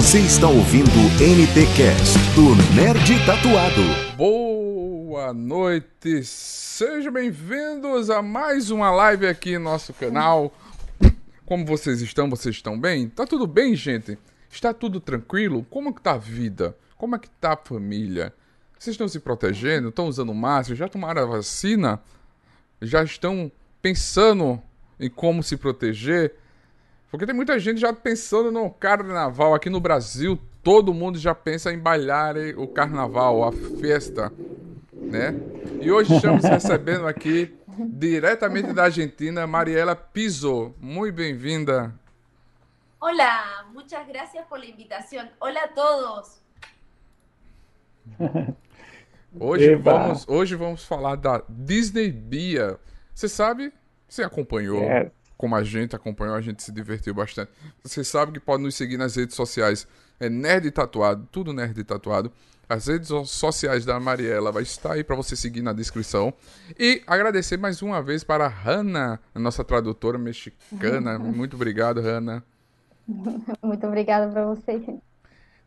Você está ouvindo NT Cast do Nerd Tatuado. Boa noite, sejam bem-vindos a mais uma live aqui no nosso canal. Como vocês estão? Vocês estão bem? Tá tudo bem, gente? Está tudo tranquilo? Como que tá a vida? Como é que tá a família? Vocês estão se protegendo? Estão usando máscara? Já tomaram a vacina? Já estão pensando em como se proteger? Porque tem muita gente já pensando no carnaval. Aqui no Brasil, todo mundo já pensa em bailar o carnaval, a festa, né? E hoje estamos recebendo aqui, diretamente da Argentina, Mariela Piso. Muito bem-vinda. Hola, muchas gracias por la invitación. Hola a todos. Hoje vamos, hoje vamos falar da Disney Bia. Você sabe? Você acompanhou? É. Como a gente acompanhou, a gente se divertiu bastante. Você sabe que pode nos seguir nas redes sociais. É Nerd Tatuado, tudo Nerd Tatuado. As redes sociais da Mariela vai estar aí para você seguir na descrição. E agradecer mais uma vez para a Hanna, a nossa tradutora mexicana. Muito obrigado, Hanna. Muito obrigada para você.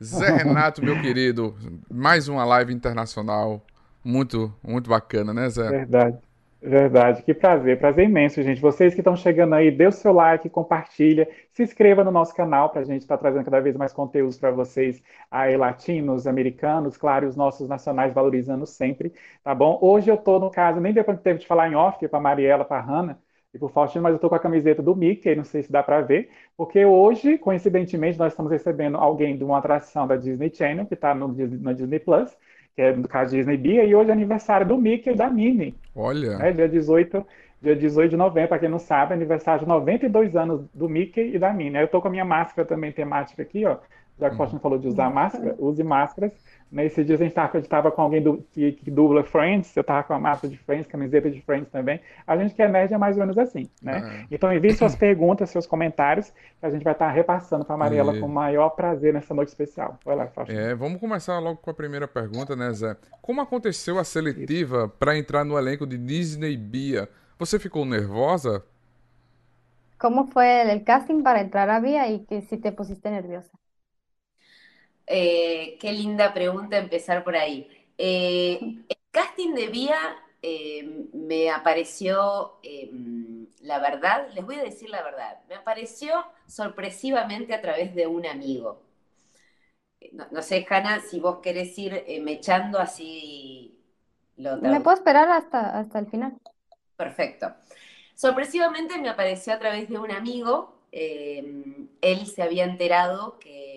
Zé Renato, meu querido, mais uma live internacional. Muito, muito bacana, né, Zé? Verdade, verdade. Que prazer, prazer imenso, gente. Vocês que estão chegando aí, dê o seu like, compartilha, se inscreva no nosso canal para a gente estar trazendo cada vez mais conteúdos para vocês aí, latinos, americanos, claro, os nossos nacionais valorizando sempre, tá bom? Hoje eu tô, no caso, nem deu para tempo de falar em off para Mariela, para Hanna, e para Faustino, mas eu estou com a camiseta do Mickey, não sei se dá para ver, porque hoje, coincidentemente, nós estamos recebendo alguém de uma atração da Disney Channel, que está no, no Disney Plus, que é no caso Disney Bia, e hoje é aniversário do Mickey e da Minnie. Olha. É, dia 18, dia 18 de novembro, para quem não sabe, aniversário de 92 anos do Mickey e da Minnie. Aí eu estou com a minha máscara também temática aqui, ó. Já que o Faustino falou de usar máscara, use máscaras. Nesses dias a gente estava com alguém do, que, que, dubla Friends, eu estava com a máscara de Friends, camiseta de Friends também. A gente que é nerd é mais ou menos assim, né? É. Então envie suas perguntas, seus comentários, que a gente vai estar repassando para a Mariela E- com o maior prazer nessa noite especial. Vai lá, Faustino. É, vamos começar logo com a primeira pergunta, né, Zé? Como aconteceu a seletiva para entrar no elenco de Disney Bia? Você ficou nervosa? ¿Cómo fue el casting para entrar a Vía y que si te pusiste nerviosa? Eh, qué linda pregunta empezar por ahí. Eh, el casting de Vía eh, me apareció, eh, la verdad, les voy a decir la verdad, me apareció sorpresivamente a través de un amigo. No, no sé, Hanna, si vos querés ir mechando así lo Me puedo esperar hasta, hasta el final. Perfecto. Sorpresivamente me apareció a través de un amigo. eh, él se había enterado que,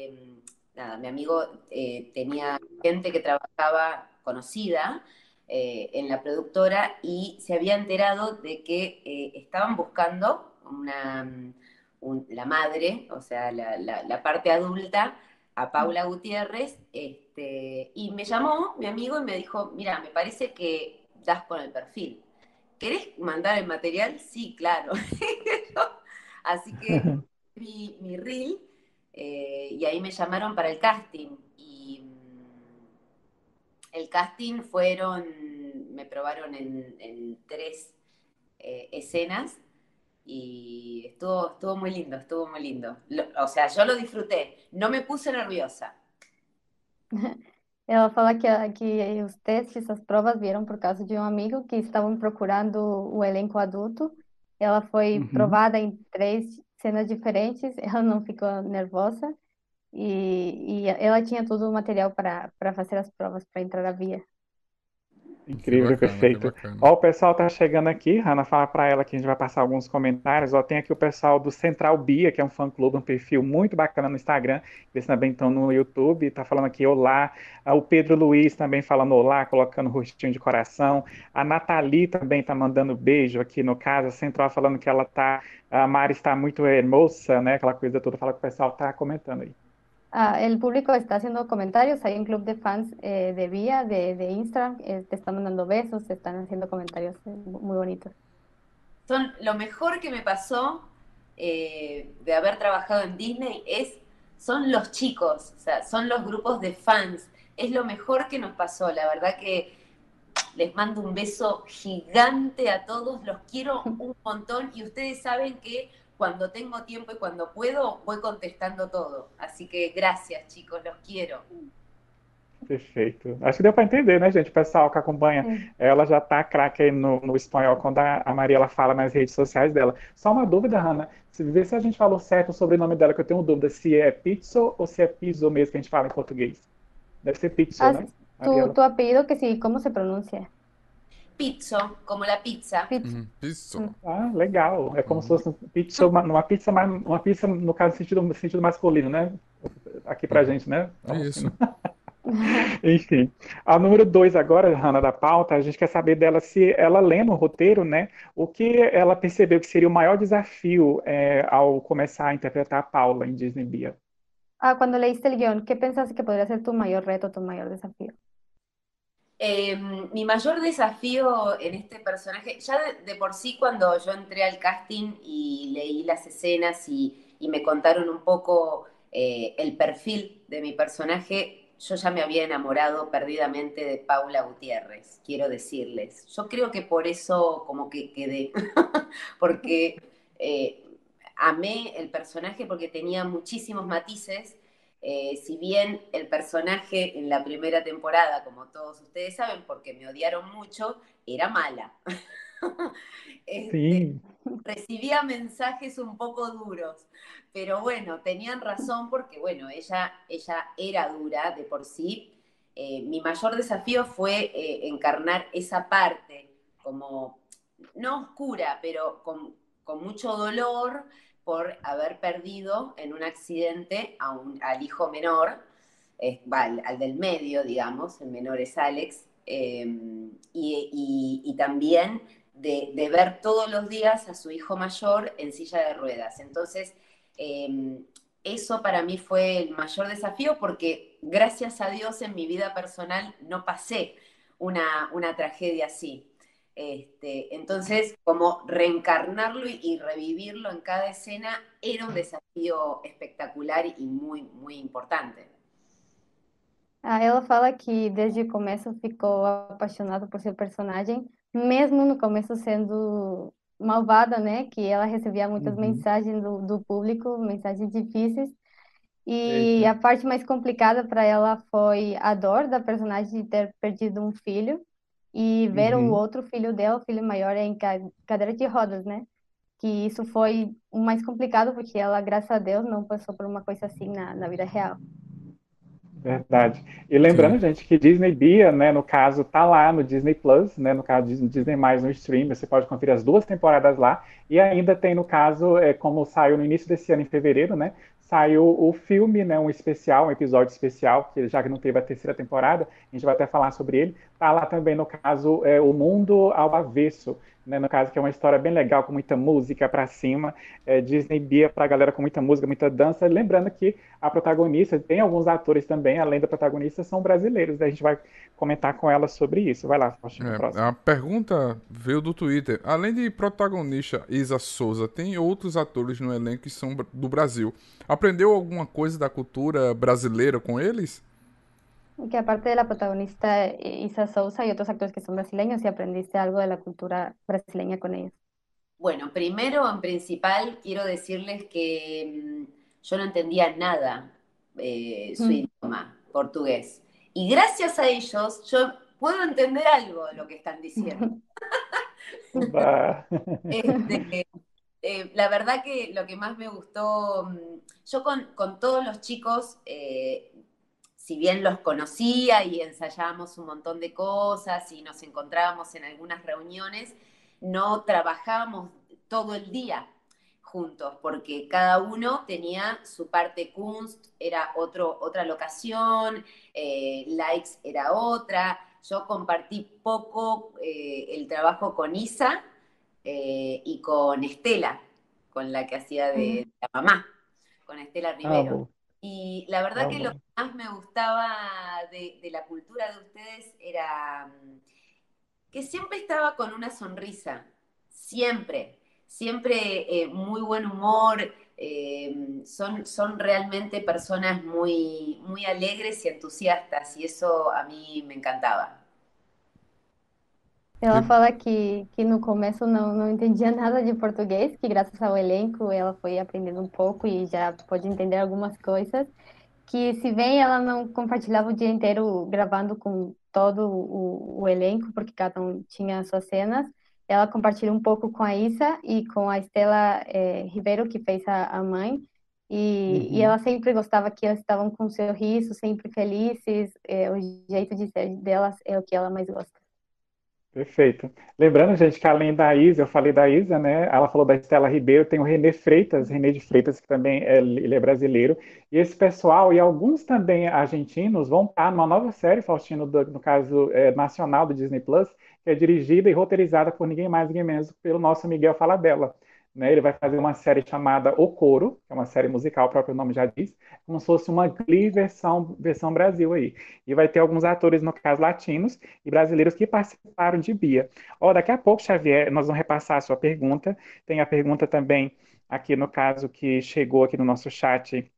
nada, mi amigo eh, tenía gente que trabajaba conocida eh, en la productora y se había enterado de que eh, estaban buscando una, mm, un- la madre, o sea, la, la- la parte adulta, a Paula Gutiérrez, este, y me llamó mi amigo y me dijo, mira, me parece que das con el perfil. ¿Querés mandar el material? Sí, claro. Así que mi, mi reel eh, y ahí me llamaron para el casting. Y mm, el casting fueron, me probaron en, en tres eh, escenas y estuvo, estuvo muy lindo, estuvo muy lindo. Lo- o sea, yo lo disfruté, no me puse nerviosa. Ela fala que, que os testes, as provas vieram por causa de um amigo que estavam procurando o elenco adulto. Ela foi Uhum. provada em três cenas diferentes, ela não ficou nervosa e, e ela tinha todo o material para fazer as provas para entrar a via. Incrível, bacana, perfeito. Ó, o pessoal tá chegando aqui, Hanna, fala para ela que a gente vai passar alguns comentários. Ó, tem aqui o pessoal do Central Bia, que é um fã-clube, um perfil muito bacana no Instagram. Eles também estão no YouTube, tá falando aqui olá. Ah, O Pedro Luiz também falando olá, colocando rostinho de coração. A Nathalie também tá mandando beijo aqui no caso. A Central falando que ela tá, a Mari está muito hermosa, né? Aquela coisa toda, fala que o pessoal tá comentando aí. Ah, el público está haciendo comentarios, hay un club de fans eh, de Vía, de, de Instagram, eh, te están mandando besos, te están haciendo comentarios eh, muy bonitos. Son lo mejor que me pasó eh, de haber trabajado en Disney es son los chicos, o sea, son los grupos de fans. Es lo mejor que nos pasó, la verdad que les mando un beso gigante a todos, los quiero un montón y ustedes saben que cuando tengo tiempo y cuando puedo, voy contestando todo. Así que gracias, chicos, los quiero. Perfeito. Acho que deu para entender, né, gente? O pessoal que acompanha, ela já tá craque aí no, no espanhol quando a, a Maria ela fala nas redes sociais dela. Só uma dúvida, Hanna. Vê se a gente falou certo o sobrenome dela, que eu tenho dúvida se é Pizzo ou se é Pizzo mesmo que a gente fala em português. Deve ser Pizzo, Ah, né? tu, tu apellido, que sí, ¿cómo se pronuncia? Pizzo, como la pizza. Pizza. Uhum. Ah, legal. É como se fosse um pizza, uma, uma pizza, mais, uma pizza no caso sentido, no sentido masculino, né? Aqui pra gente, né? Isso. Enfim. A número dois agora, Hanna, da pauta, a gente quer saber dela se ela lê no roteiro, né? O que ela percebeu que seria o maior desafio é, ao começar a interpretar a Paula em Disney Bia. Ah, cuando leíste el guión, ¿qué pensaste que podría ser tu mayor reto, tu mayor desafío? Eh, mi mayor desafío en este personaje, ya de, por sí cuando yo entré al casting y leí las escenas y, y me contaron un poco eh, el perfil de mi personaje, yo ya me había enamorado perdidamente de Paula Gutiérrez, quiero decirles. Yo creo que por eso como que quedé, porque eh, amé el personaje porque tenía muchísimos matices. Eh, si bien el personaje en la primera temporada, como todos ustedes saben, porque me odiaron mucho, era mala. Este, Sim, recibía mensajes un poco duros, pero bueno, tenían razón porque, bueno, ella, ella era dura de por sí. Eh, mi mayor desafío fue eh, encarnar esa parte como, no oscura, pero con, con mucho dolor por haber perdido en un accidente a un, al hijo menor, eh, al, del medio, digamos, el menor es Alex, eh, y, también de, ver todos los días a su hijo mayor en silla de ruedas. Entonces, eh, eso para mí fue el mayor desafío porque gracias a Dios en mi vida personal no pasé una, una tragedia así. Este, entonces, como reencarnarlo y, y revivirlo en cada escena era un desafío espectacular y muy, muy importante. Ah, ela fala que desde o começo ficou apaixonada por seu personagem, mesmo no começo sendo malvada, né? Que ela recebia muitas Uhum. mensagens do, do público, mensagens difíceis. E Eita. a parte mais complicada para ela foi a dor da personagem de ter perdido um filho e ver o Uhum. outro filho dela, o filho maior, em ca- cadeira de rodas, né? Que isso foi o mais complicado, porque ela, graças a Deus, não passou por uma coisa assim na, na vida real. Verdade. E lembrando, Sim. gente, que Disney Bia, né, no caso, tá lá no Disney Plus, né, no caso Disney, Disney Mais no stream, você pode conferir as duas temporadas lá. E ainda tem, no caso, é, como saiu no início desse ano, em fevereiro, né, saiu o filme, né, um especial, um episódio especial, que já que não teve a terceira temporada, a gente vai até falar sobre ele. Tá lá também, no caso, é, O Mundo ao Avesso, né, no caso, que é uma história bem legal, com muita música pra cima. É, Disney Bia pra galera com muita música, muita dança. Lembrando que a protagonista, tem alguns atores também, além da protagonista, são brasileiros. né? A gente vai comentar com ela sobre isso. Vai lá, Faustinho, É, a pergunta veio do Twitter. Além de protagonista Isa Souza, tem outros atores no elenco que são do Brasil. Aprendeu alguma coisa da cultura brasileira com eles? Que aparte de la protagonista eh, Isa Souza y otros actores que son brasileños, y aprendiste algo de la cultura brasileña con ellos. Bueno, primero, en principal, quiero decirles que mm, yo no entendía nada eh, su Mm. idioma, portugués. Y gracias a ellos, yo puedo entender algo de lo que están diciendo. Este, eh, la verdad que lo que más me gustó, mm, yo con, con todos los chicos, eh, si bien los conocía y ensayábamos un montón de cosas y nos encontrábamos en algunas reuniones, no trabajábamos todo el día juntos, porque cada uno tenía su parte Kunst, era otro, otra locación, eh, Likes era otra. Yo compartí poco eh, el trabajo con Isa eh, y con Estela, con la que hacía de, la mamá, con Estela Rivero. Amo. Y la verdad que lo que más me gustaba de, de la cultura de ustedes era mm, que siempre estaba con una sonrisa, siempre, siempre eh, muy buen humor, eh, son, son realmente personas muy, muy alegres y entusiastas y eso a mí me encantaba. Ela fala que, que no começo não, não entendia nada de português, que graças ao elenco ela foi aprendendo um pouco e já pode entender algumas coisas. Que se bem ela não compartilhava o dia inteiro gravando com todo o, o elenco, porque cada um tinha suas cenas, ela compartilha um pouco com a Issa e com a Estela eh, Ribeiro, que fez a, a mãe. E, e Uhum. ela sempre gostava que elas estavam com um sorriso, sempre felizes. eh, o jeito de ser delas é o que ela mais gosta. Perfeito. Lembrando, gente, que além da Isa, eu falei da Isa, né? Ela falou da Estela Ribeiro, tem o Renê Freitas, Renê de Freitas, que também é, ele é brasileiro. E esse pessoal, e alguns também argentinos, vão estar numa nova série, Faustino, do- no caso é, nacional do Disney Plus, que é dirigida e roteirizada por ninguém mais, ninguém menos pelo nosso Miguel Falabella. Né? Ele vai fazer uma série chamada O Coro, que é uma série musical, o próprio nome já diz, como se fosse uma Glee versão, versão Brasil aí. E vai ter alguns atores, no caso, latinos e brasileiros que participaram de Bia. Ó, daqui a pouco, Xavier, nós vamos repassar a sua pergunta. Tem a pergunta também aqui no caso que chegou aqui no nosso chat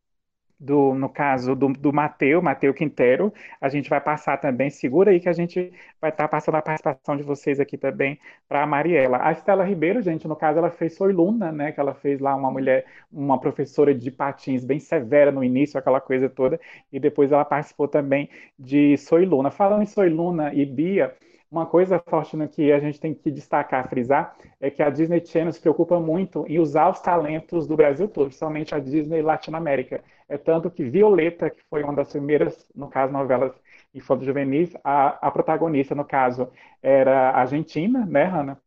do, no caso do, do Mateu, Mateu Quintero, a gente vai passar também, segura aí que a gente vai estar passando a participação de vocês aqui também para a Mariela. A Estela Ribeiro, gente, no caso, ela fez Soy Luna, né, que ela fez lá uma mulher, uma professora de patins bem severa no início, aquela coisa toda, e depois ela participou também de Soy Luna. Falando em Soy Luna e Bia, uma coisa, Faustino, que a gente tem que destacar, frisar, é que a Disney Channel se preocupa muito em usar os talentos do Brasil todo, principalmente a Disney Latinoamérica. É tanto que Violeta, que foi uma das primeiras, no caso, novelas infantos juvenis, a, a protagonista, no caso, era argentina, né, Hanna?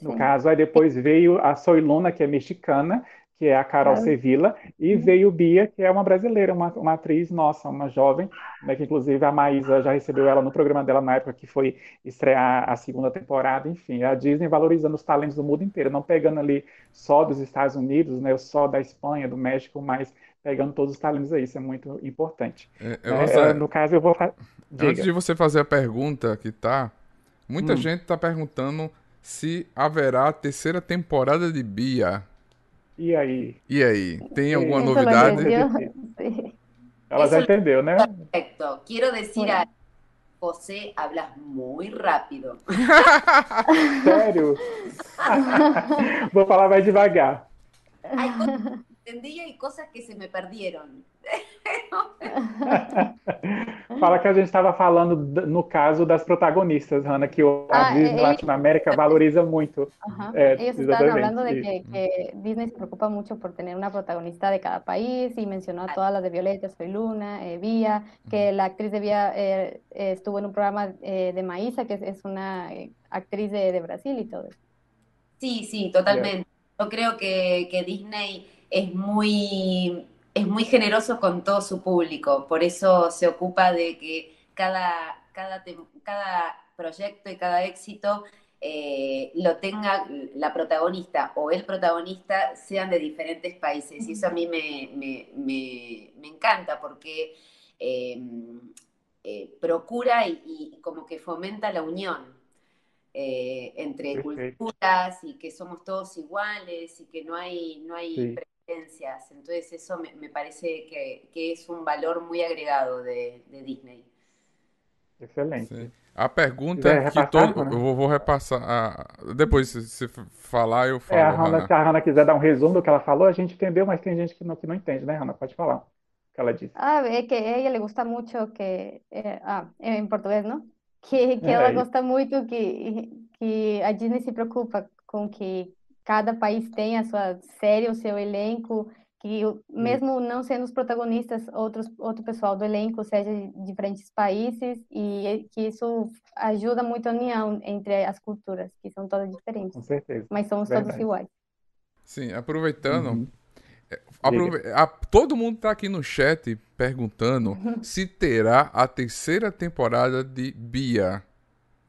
No Sim. caso, aí depois veio a Soiluna, que é mexicana, que é a Carol Claro. Sevilla, e veio Bia, que é uma brasileira, uma, uma atriz nossa, uma jovem, né, que inclusive a Maísa já recebeu ela no programa dela na época que foi estrear a segunda temporada, enfim, a Disney valorizando os talentos do mundo inteiro, não pegando ali só dos Estados Unidos, né, só da Espanha, do México, mas pegando todos os talentos aí, isso é muito importante. É, é, nossa, no caso, eu vou... fa- Antes Diga. de você fazer a pergunta que tá, muita Hum. gente tá perguntando se haverá a terceira temporada de Bia. E aí? E aí, tem alguma novidade? Sí. Ela já entendeu, né? Perfecto. Quiero decir Bueno. algo. José, hablas muy rápido. Sério? Vou falar mais devagar. Hay cosas que y cosas que se me perdieron. Fala que a gente estava falando, no caso, das protagonistas, Hanna, que o- a Ah, Disney é- Latinoamérica valoriza muito. Ajá. Eh, Ellos estaban exactamente, hablando de que, que Disney se preocupa mucho por tener una protagonista de cada país y mencionó a todas las de Violeta, Soy Luna, eh, Vía, que la actriz de Vía eh, estuvo en un programa eh, de Maísa, que es, es una eh, actriz de, de Brasil y todo eso. Sí, sí, totalmente. Yo creo que, que Disney es muy, es muy generoso con todo su público, por eso se ocupa de que cada, cada, cada proyecto y cada éxito eh, lo tenga la protagonista o el protagonista sean de diferentes países. Y eso a mí me, me- me- me encanta porque eh, eh, procura y, y como que fomenta la unión eh, entre Perfecto. culturas y que somos todos iguales y que no hay, no hay Sí. Preferencias. Entonces eso me, me parece que, que es un valor muy agregado de, de Disney. Excelente. Sim. A pergunta Quiser que todo. Hanna? Eu vou, vou repassar. a- Depois, se você falar, eu É, a falo, Hanna, Hanna. se a Hanna quiser dar um resumo do que ela falou, a gente entendeu, mas tem gente que não, que não entende, né, Hanna? Pode falar o que ela disse. Ah, es que a ella le gusta mucho que, eh, ah, en portugués, ¿no? Que, que É, ela gosta muito que, que a Disney se preocupa com que cada país tenha a sua série, o seu elenco, que mesmo não sendo os protagonistas, outros, outro pessoal do elenco seja de diferentes países e que isso ajuda muito a união entre as culturas, que são todas diferentes, Com certeza. mas somos todos Verdade. iguais. Sim, aproveitando. Uhum. aprove- a- todo mundo tá aqui no chat perguntando se terá a terceira temporada de Bia.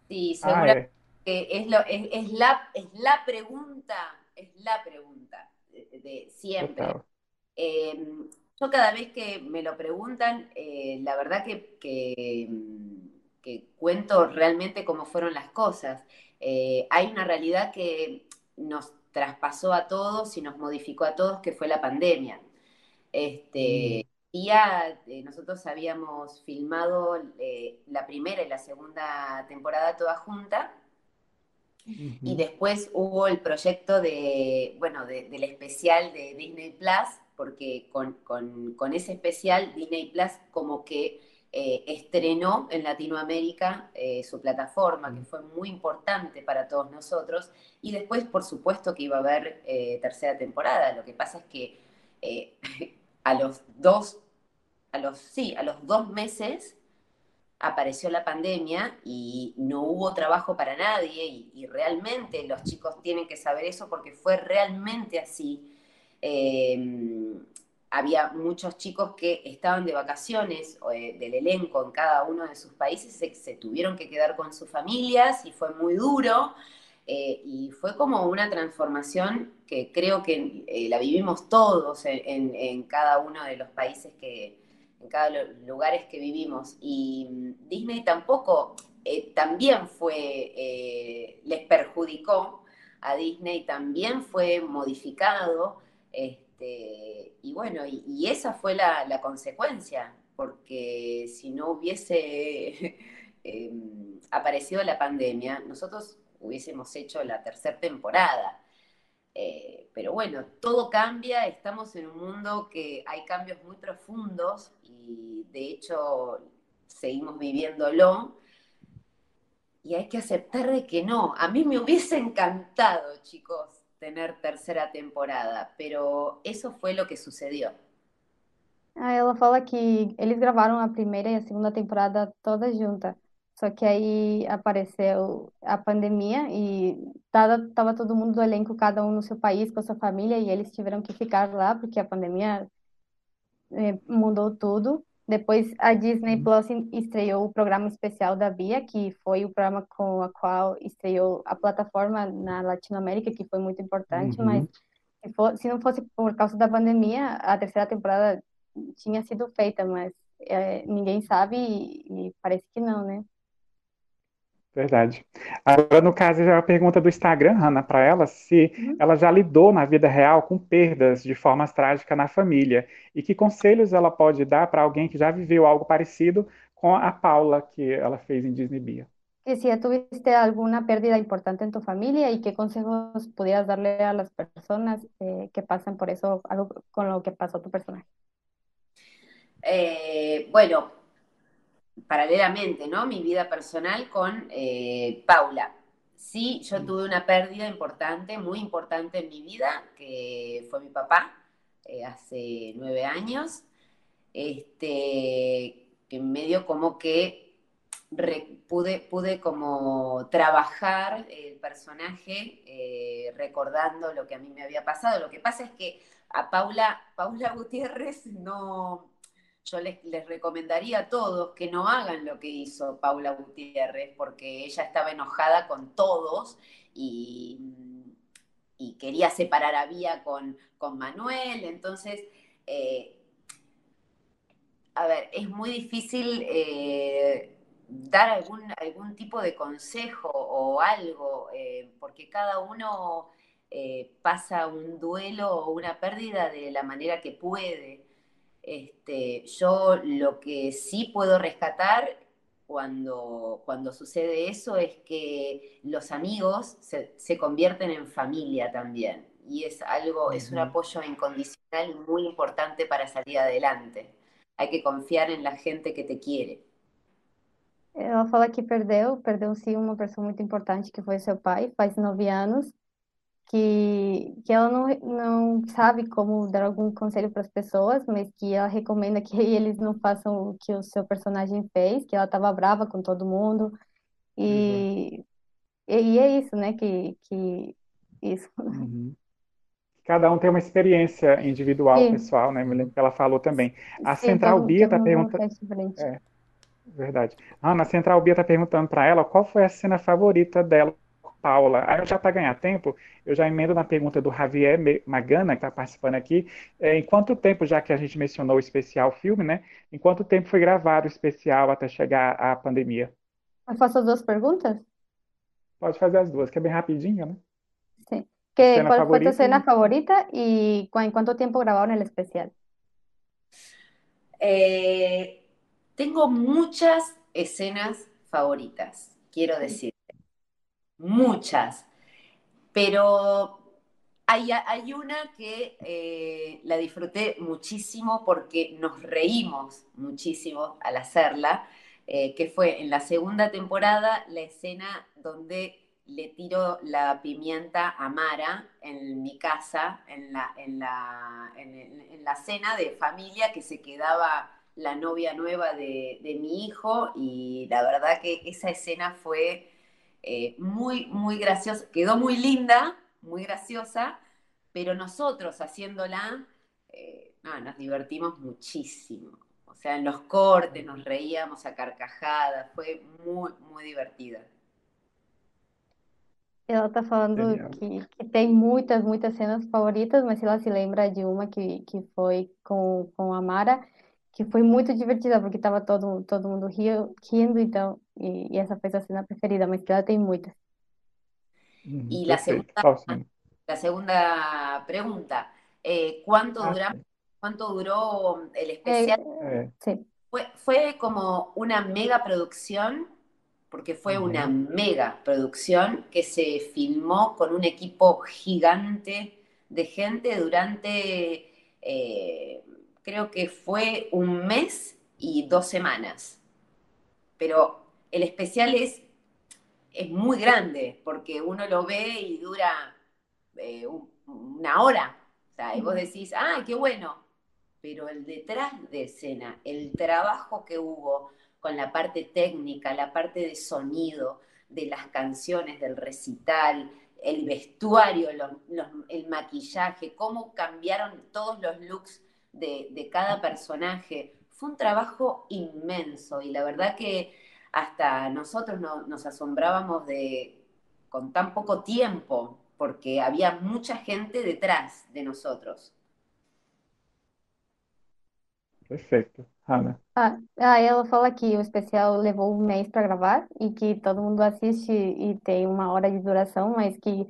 Sí, Ah, seguramente é. es, lo, es, es la, es la pregunta, es la pregunta de, de siempre. Eh, yo cada vez que me lo preguntan, eh, la verdad que, que, mm, que cuento realmente cómo fueron las cosas. Eh, hay una realidad que nos traspasó a todos y nos modificó a todos, que fue la pandemia. Este, ya eh, nosotros habíamos filmado eh, la primera y la segunda temporada toda junta Y después hubo el proyecto de, bueno, del especial de Disney Plus, porque con, ese especial Disney Plus como que eh, estrenó en Latinoamérica eh, su plataforma, que fue muy importante para todos nosotros. Y después, por supuesto, que iba a haber eh, tercera temporada. Lo que pasa es que a los dos, a los, sí, a los dos meses apareció la pandemia y no hubo trabajo para nadie y, realmente los chicos tienen que saber eso porque fue realmente así. Eh, había muchos chicos que estaban de vacaciones eh, del elenco en cada uno de sus países, se, tuvieron que quedar con sus familias y fue muy duro. Eh, y fue como una transformación que creo que la vivimos todos en cada uno de los países que, en cada lugares que vivimos. Y mm, Disney tampoco, eh, también fue, eh, les perjudicó a Disney, también fue modificado. Este, y bueno, y, esa fue la, consecuencia, porque si no hubiese em, aparecido la pandemia, nosotros hubiésemos hecho la tercera temporada. Eh, pero bueno, todo cambia, estamos en un mundo que hay cambios muy profundos de hecho seguimos viviéndolo. Y hay que aceptar de que no. A mí me hubiese encantado, chicos, tener tercera temporada, pero eso fue lo que sucedió. Ah, ela fala que eles gravaram a primeira e a segunda temporada todas juntas. Só que aí apareceu a pandemia e tava, tava todo mundo do elenco, cada um no seu país, com a sua família, e eles tiveram que ficar lá, porque a pandemia mudou tudo. Depois a Disney uhum. Plus estreou o programa especial da Via, que foi o programa com a qual estreou a plataforma na Latinoamérica, que foi muito importante, uhum. mas se, for, se, não fosse por causa da pandemia, a terceira temporada tinha sido feita, mas é, ninguém sabe e, e parece que não, né? Verdade. Agora, no caso, já é a pergunta do Instagram, Hanna, para ela, se uhum. ela já lidou na vida real com perdas de formas trágicas na família e que conselhos ela pode dar para alguém que já viveu algo parecido com a Paula, que ela fez em Disney Bia. Que si tuviste alguna pérdida importante en tu familia y qué consejos pudieras darle a las personas eh, que pasan por eso, algo con lo que pasó tu personaje. Eh, bueno, paralelamente, ¿no? Mi vida personal con eh, Paula. Sí, yo tuve una pérdida importante, muy importante en mi vida, que fue mi papá, eh, hace nueve años, este, que medio como que pude, pude como trabajar el personaje eh, recordando lo que a mí me había pasado. Lo que pasa es que a Paula, Paula Gutiérrez no, yo les, recomendaría a todos que no hagan lo que hizo Paula Gutiérrez, porque ella estaba enojada con todos y, quería separar a Vía con, con Manuel. Entonces, eh, a ver, es muy difícil eh, dar algún, algún tipo de consejo o algo, eh, porque cada uno pasa un duelo o una pérdida de la manera que puede. Este, yo lo que sí puedo rescatar cuando, cuando sucede eso es que los amigos se, convierten en familia también. Y es algo, es un apoyo incondicional muy importante para salir adelante. Hay que confiar en la gente que te quiere. Ela fala que perdeu, perdeu sim uma pessoa muito importante que foi seu pai, faz nove anos, que, que ela não, não sabe como dar algum conselho para as pessoas, mas que ela recomenda que eles não façam o que o seu personagem fez, que ela estava brava com todo mundo. E, uhum. e, é isso, né? Que, que isso. Uhum. Cada um tem uma experiência individual, Sim. pessoal, né? Me lembro que ela falou também. A Sim, Central Bia está perguntando. É, verdade. Ah, na Central Bia está perguntando para ela qual foi a cena favorita dela Paula. Aí já para ganhar tempo, eu já emendo na pergunta do Javier Magana, que está participando aqui. É, em quanto tempo, já que a gente mencionou o especial filme, né? Em quanto tempo foi gravado o especial até chegar à pandemia? Eu faço as duas perguntas? Pode fazer as duas, que é bem rapidinho, né? Sim. Que, qual foi a cena favorita e em quanto tempo gravaram o especial? Eh, tengo muchas escenas favoritas, quiero decir. Muchas, pero hay, hay una que eh, la disfruté muchísimo porque nos reímos muchísimo al hacerla, eh, que fue en la segunda temporada la escena donde le tiro la pimienta a Mara en mi casa, en la, en la, en, la cena de familia que se quedaba la novia nueva de, mi hijo y la verdad que esa escena fue eh, muy, muy graciosa, quedó muy linda, muy graciosa, pero nosotros haciéndola eh, nos divertimos muchísimo. O sea, en los cortes nos reíamos a carcajadas, fue muy, muy divertida. Ela tá falando que, que tem muitas, muitas cenas favoritas, mas se ela se lembra de uma que, que foi com, com a Mara, que foi muito divertida, porque estava todo, todo mundo rio, rindo, então, e, e essa foi a cena preferida, mas que ela tem muitas. Y la segunda, la segunda pregunta, eh, ¿cuánto, ah, dura, ¿cuánto duró el especial? Eh, sí. Fue, fue como una mega producción porque fue una mega producción que se filmó con un equipo gigante de gente durante, eh, creo que fue un mes y dos semanas. Pero el especial es, es muy grande, porque uno lo ve y dura eh, una hora. O sea, y vos decís, ¡ay, qué bueno! Pero el detrás de escena, el trabajo que hubo, con la parte técnica, la parte de sonido de las canciones, del recital, el vestuario, el maquillaje, cómo cambiaron todos los looks de, cada personaje. Fue un trabajo inmenso y la verdad que hasta nosotros nos asombrábamos de con tan poco tiempo, porque había mucha gente detrás de nosotros. Perfeito. Hanna. Ah, ah, ela fala que o especial levou um mês para gravar e que todo mundo assiste e tem uma hora de duração, mas que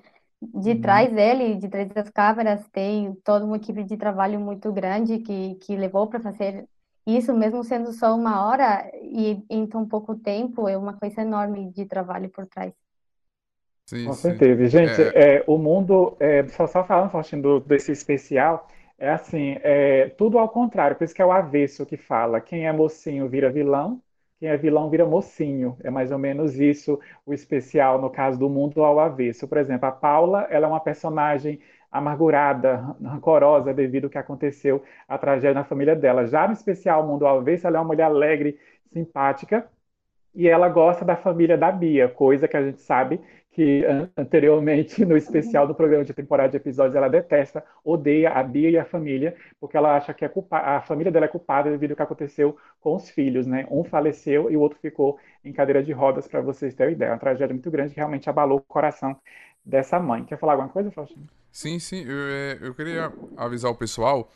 de uhum. trás dele, de trás das câmeras, tem toda uma equipe de trabalho muito grande que, que levou para fazer isso, mesmo sendo só uma hora e em tão pouco tempo, é uma coisa enorme de trabalho por trás. Sim, Com certeza. Gente, é... É, o mundo, é, só, só falando, Faustino, desse especial, é assim, é tudo ao contrário, por isso que é o avesso que fala. Quem é mocinho vira vilão, quem é vilão vira mocinho. É mais ou menos isso o especial no caso do mundo ao avesso. Por exemplo, a Paula, ela é uma personagem amargurada, rancorosa devido ao que aconteceu, a tragédia na família dela. Já no especial Mundo ao Avesso, ela é uma mulher alegre, simpática, e ela gosta da família da Bia, coisa que a gente sabe que anteriormente no especial do programa de temporada de episódios ela detesta, odeia a Bia e a família, porque ela acha que a, culpa, a família dela é culpada devido ao que aconteceu com os filhos, né? Um faleceu e o outro ficou em cadeira de rodas, para vocês terem ideia. É uma tragédia muito grande que realmente abalou o coração dessa mãe. Quer falar alguma coisa, Faustino? Sim, sim. Eu, é, eu queria avisar o pessoal.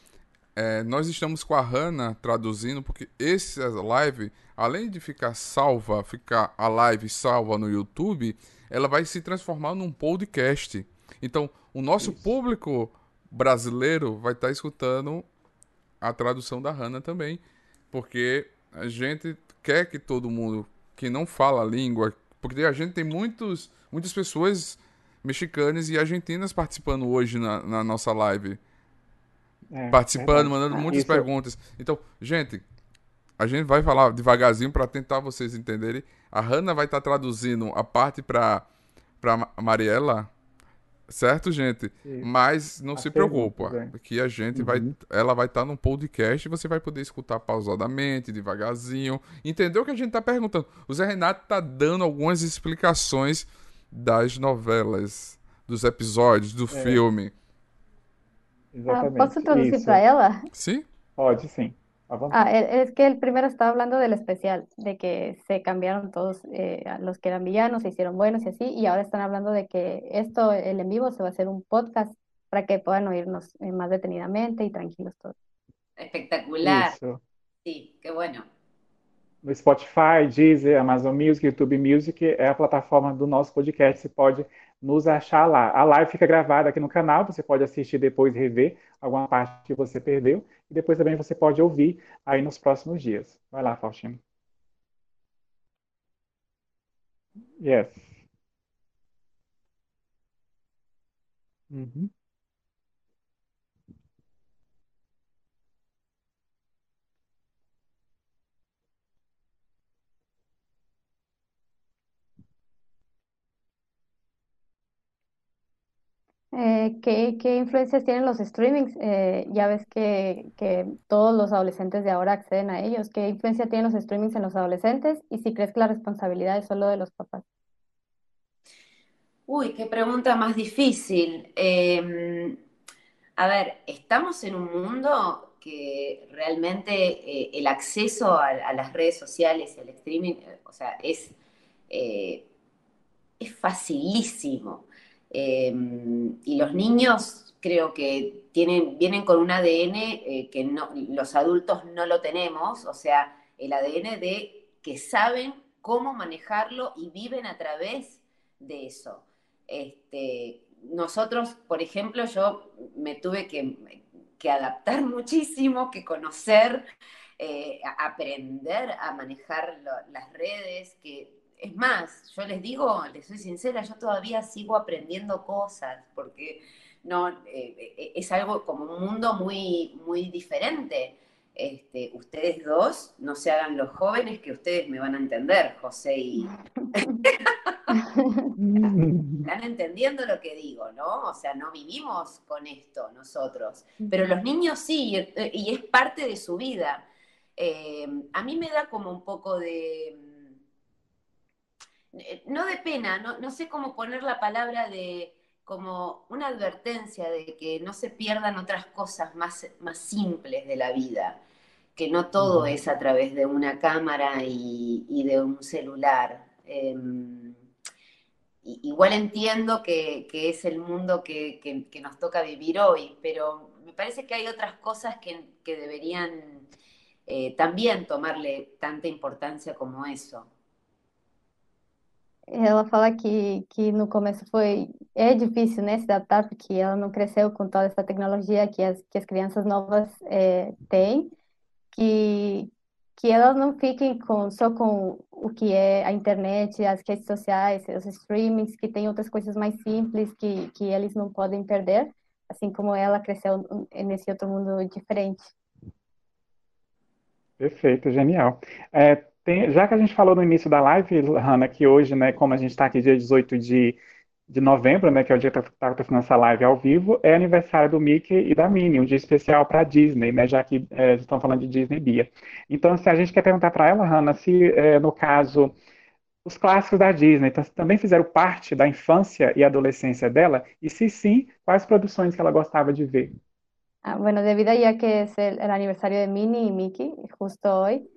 É, nós estamos com a Hanna traduzindo, porque essa live, além de ficar salva, ficar a live salva no YouTube, ela vai se transformar num podcast. Então, o nosso Isso. público brasileiro vai estar tá escutando a tradução da Hannah também, porque a gente quer que todo mundo que não fala a língua, porque a gente tem muitos, muitas pessoas mexicanas e argentinas participando hoje na, na nossa live. É, participando, é mandando muitas Isso. perguntas. Então, gente, a gente vai falar devagarzinho para tentar vocês entenderem. A Hanna vai estar tá traduzindo a parte para para Mariela, certo, gente? Sim. Mas não a se preocupa, que a gente uhum. vai, ela vai estar tá num podcast e você vai poder escutar pausadamente, devagarzinho, entendeu o que a gente está perguntando. O Zé Renato está dando algumas explicações das novelas, dos episódios, do é. filme. Exatamente. Ah, posso traduzir para ela? Sim. Pode, sim. Ah, e, es que el primero estaba hablando del especial, de que se cambiaron todos, eh, los que eran villanos, se hicieron buenos y así, y ahora están hablando de que esto, el en vivo, se va a hacer un podcast para que puedan oírnos eh, más detenidamente y tranquilos todos. Espectacular. Sí, qué bueno. no Spotify, Deezer, Amazon Music, YouTube Music, é a plataforma do nosso podcast. Você pode nos achar lá. A live fica gravada aqui no canal, você pode assistir depois, rever alguma parte que você perdeu, e depois também você pode ouvir aí nos próximos dias. Vai lá, Faustino. Yes. Uhum. Eh, ¿qué, influencias tienen los streamings? Eh, ya ves que, todos los adolescentes de ahora acceden a ellos. ¿Qué influencia tienen los streamings en los adolescentes? Y si crees que la responsabilidad es solo de los papás. Uy, qué pregunta más difícil. Eh, a ver, estamos en un mundo que realmente eh, el acceso a, las redes sociales y al streaming, o sea, es facilísimo. Eh, y los niños creo que tienen, vienen con un ADN eh, que no, los adultos no lo tenemos, o sea, el ADN de que saben cómo manejarlo y viven a través de eso. Este, nosotros, por ejemplo, yo me tuve que, que adaptar muchísimo, que conocer, eh, aprender a manejar las redes, que es más, yo les digo, les soy sincera, yo todavía sigo aprendiendo cosas, porque no, eh, eh, es algo como un mundo muy, muy diferente. Este, ustedes dos, no se hagan los jóvenes, que ustedes me van a entender, José y... Están entendiendo lo que digo, ¿no? O sea, no vivimos con esto nosotros, pero los niños sí, y es parte de su vida. Eh, a mí me da como un poco de eh, no de pena, no, no, sé cómo poner la palabra de como una advertencia de que no se pierdan otras cosas más, más simples de la vida, que no todo es a través de una cámara y, y de un celular. Eh, igual entiendo que, que, es el mundo que, que, que, nos toca vivir hoy, pero me parece que hay otras cosas que, deberían eh, también tomarle tanta importancia como eso. Ela fala que, que no começo foi é difícil né, se adaptar, porque ela não cresceu com toda essa tecnologia que as, que as crianças novas é, têm, que, que elas não fiquem com, só com o que é a internet, as redes sociais, os streamings, que tem outras coisas mais simples que, que eles não podem perder, assim como ela cresceu nesse outro mundo diferente. Perfeito, genial. É, tem, já que a gente falou no início da live, Hanna, que hoje, né, como a gente está aqui dia 18 de, de novembro, né, que é o dia que está acontecendo essa live ao vivo, é aniversário do Mickey e da Minnie, um dia especial para a Disney, né, já que é, estão falando de Disney Bia. Então, se a gente quer perguntar para ela, Hanna, se é, no caso os clássicos da Disney também fizeram parte da infância e adolescência dela, e se sim, quais produções que ela gostava de ver? Ah, bueno, debido a que es el, el aniversario de Minnie y Mickey, justo hoy,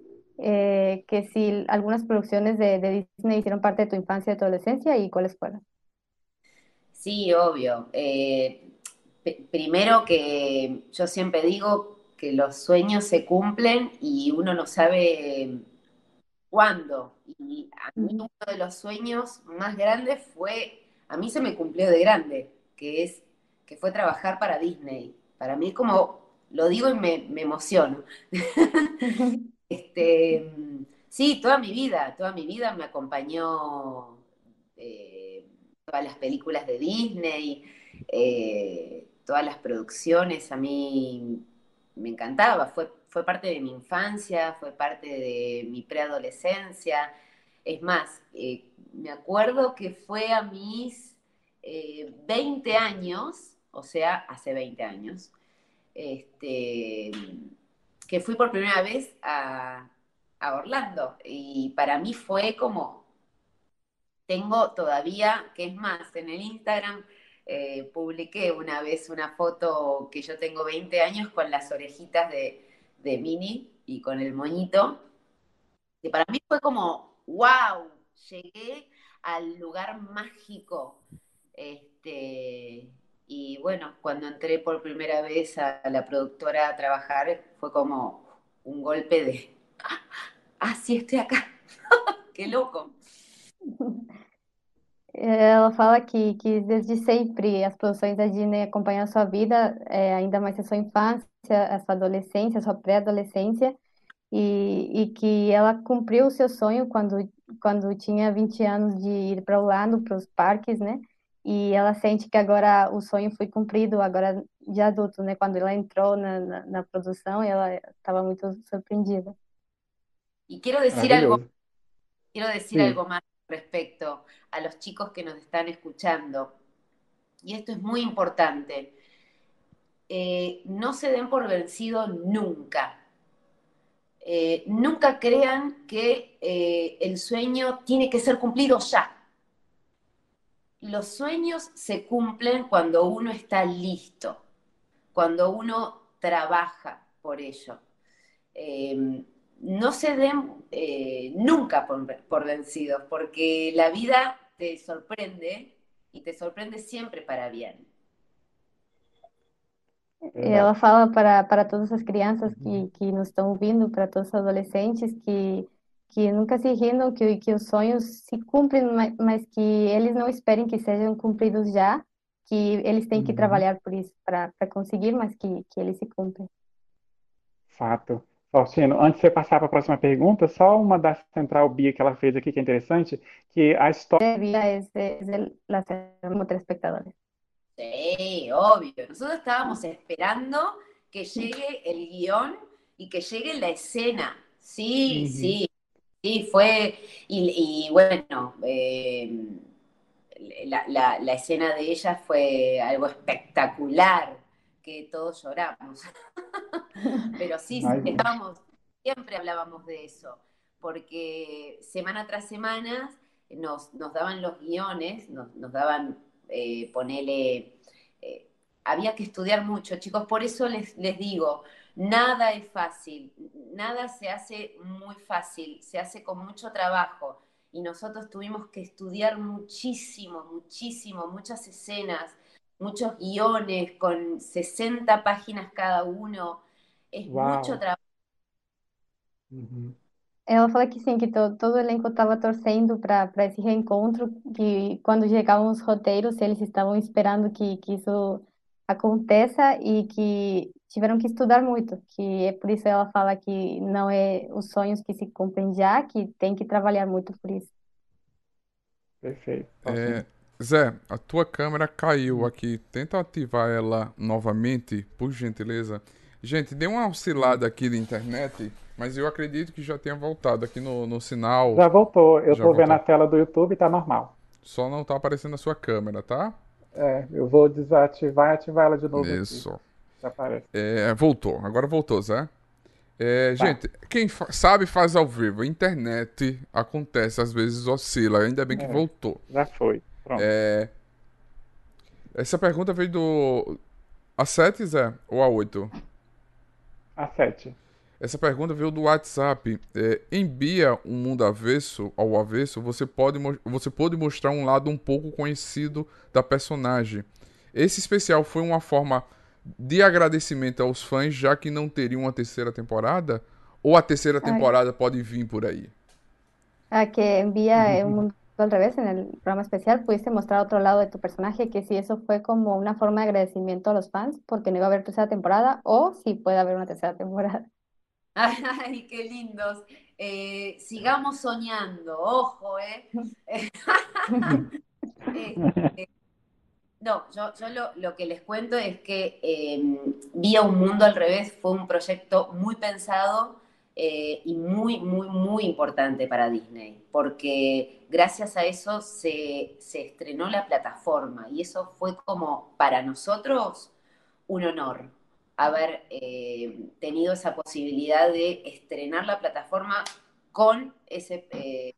eh, que si algunas producciones de, de, Disney hicieron parte de tu infancia y tu adolescencia y cuáles fueron. Sí, obvio. Eh, primero que yo siempre digo que los sueños se cumplen y uno no sabe cuándo. Y a mí uno de los sueños más grandes fue, a mí se me cumplió de grande, que es que fue trabajar para Disney. Para mí como, lo digo y me, me emociono. Este, sí, toda mi vida, toda mi vida me acompañó eh, todas las películas de Disney, eh, todas las producciones, a mí me encantaba, fue, fue parte de mi infancia, fue parte de mi preadolescencia. Es más, eh, me acuerdo que fue a mis 20 eh, años, o sea, hace 20 años, este, que fui por primera vez a, a Orlando y para mí fue como, tengo todavía, que es más, en el Instagram eh, publiqué una vez una foto que yo tengo 20 años con las orejitas de, de Mini y con el moñito, que para mí fue como, wow, llegué al lugar mágico. Este, y bueno, cuando entré por primera vez a la productora a trabajar, fue como un golpe de, ah, sí, estoy acá, que louco. Ela fala que, que desde sempre as produções da Disney acompanham a sua vida, é, ainda mais a sua infância, a sua adolescência, a sua pré-adolescência, e, e que ela cumpriu o seu sonho quando, quando tinha 20 anos de ir para Orlando, para os parques, né? E ela sente que agora o sonho foi cumprido, agora de adulto, né? Quando ela entrou na, na, na produção, ela estava muito surpreendida. Y quiero decir algo, quiero decir algo más respecto a los chicos que nos están escuchando. Y esto es muy importante. Eh, no se den por vencido nunca. Eh, nunca crean que eh, el sueño tiene que ser cumplido ya los sueños se cumplen cuando uno está listo, cuando uno trabaja por ello. Eh, no se den eh, nunca por, vencidos, porque la vida te sorprende y te sorprende siempre para bien. Ela fala para, todas as crianças que, que nos estão ouvindo, para todos os adolescentes, que que nunca se rendam, que, que os sonhos se cumprem, mas que eles não esperem que sejam cumpridos já, que eles têm que uhum. trabalhar por isso para conseguir, mas que, que eles se cumprem. Fato. Faustino, antes de você passar para a próxima pergunta, só uma da Central Bia que ela fez aqui que é interessante, que a história... Bia é, é, la como telespectadores. Sí, obvio. Nosotros estábamos esperando que llegue el guión y que llegue la escena. Sí, uhum. sí. Sí, fue, y, bueno, eh, la, escena de ella fue algo espectacular, que todos lloramos. Pero sí, estábamos, siempre hablábamos de eso, porque semana tras semana nos, nos daban los guiones, nos, daban, eh, ponele, eh, había que estudiar mucho, chicos, por eso les, les digo, Nada es fácil, nada se hace muy fácil, se hace con mucho trabajo. Y nosotros tuvimos que estudiar muchísimo, muchísimo, muchas escenas, muchos guiones con 60 páginas cada uno. Es mucho trabajo. Ela fala que sim, que to, todo o elenco estava torcendo para esse reencontro, que quando chegavam os roteiros, eles estavam esperando que, que isso aconteça e que tiveram que estudar muito, que é por isso ela fala que não é os sonhos que se cumprem já, que tem que trabalhar muito por isso. Perfeito. É, Zé, a tua câmera caiu aqui. Tenta ativar ela novamente, por gentileza. Gente, deu uma oscilada aqui da internet, mas eu acredito que já tenha voltado aqui no, no sinal. Já voltou. Eu já tô voltou. vendo a tela do YouTube e tá normal. Só não tá aparecendo a sua câmera, tá? É, eu vou desativar e ativar ela de novo. Isso. Aqui. Já aparece. É, voltou, agora voltou, Zé. É, tá. Gente, quem fa sabe faz ao vivo. Internet acontece, às vezes oscila. Ainda bem que é, voltou. Já foi. Pronto. É... Essa pergunta veio do. A 7, Zé? Ou a 8? A 7. Essa pergunta veio do WhatsApp. É, em Bia, um mundo avesso, ao avesso, você pode, você pode mostrar um lado um pouco conhecido da personagem. Esse especial foi uma forma de agradecimento aos fãs, já que não teriam uma terceira temporada? Ou a terceira temporada Ai. pode vir por aí? A que Bia é um mundo al revés, en el programa especial pudiste mostrar otro lado de tu personaje, que si eso fue como una forma de agradecimiento a los fans, porque no iba a haber tercera temporada, o si puede haber una tercera temporada. Ay, qué lindos. Eh, sigamos soñando, ojo, ¿eh? Este, no, yo, lo, que les cuento es que em, Vía un Mundo al Revés fue un proyecto muy pensado eh, y muy, muy, muy importante para Disney, porque gracias a eso se, se estrenó la plataforma y eso fue como para nosotros un honor haber eh, tenido esa posibilidad de estrenar la plataforma con ese, eh,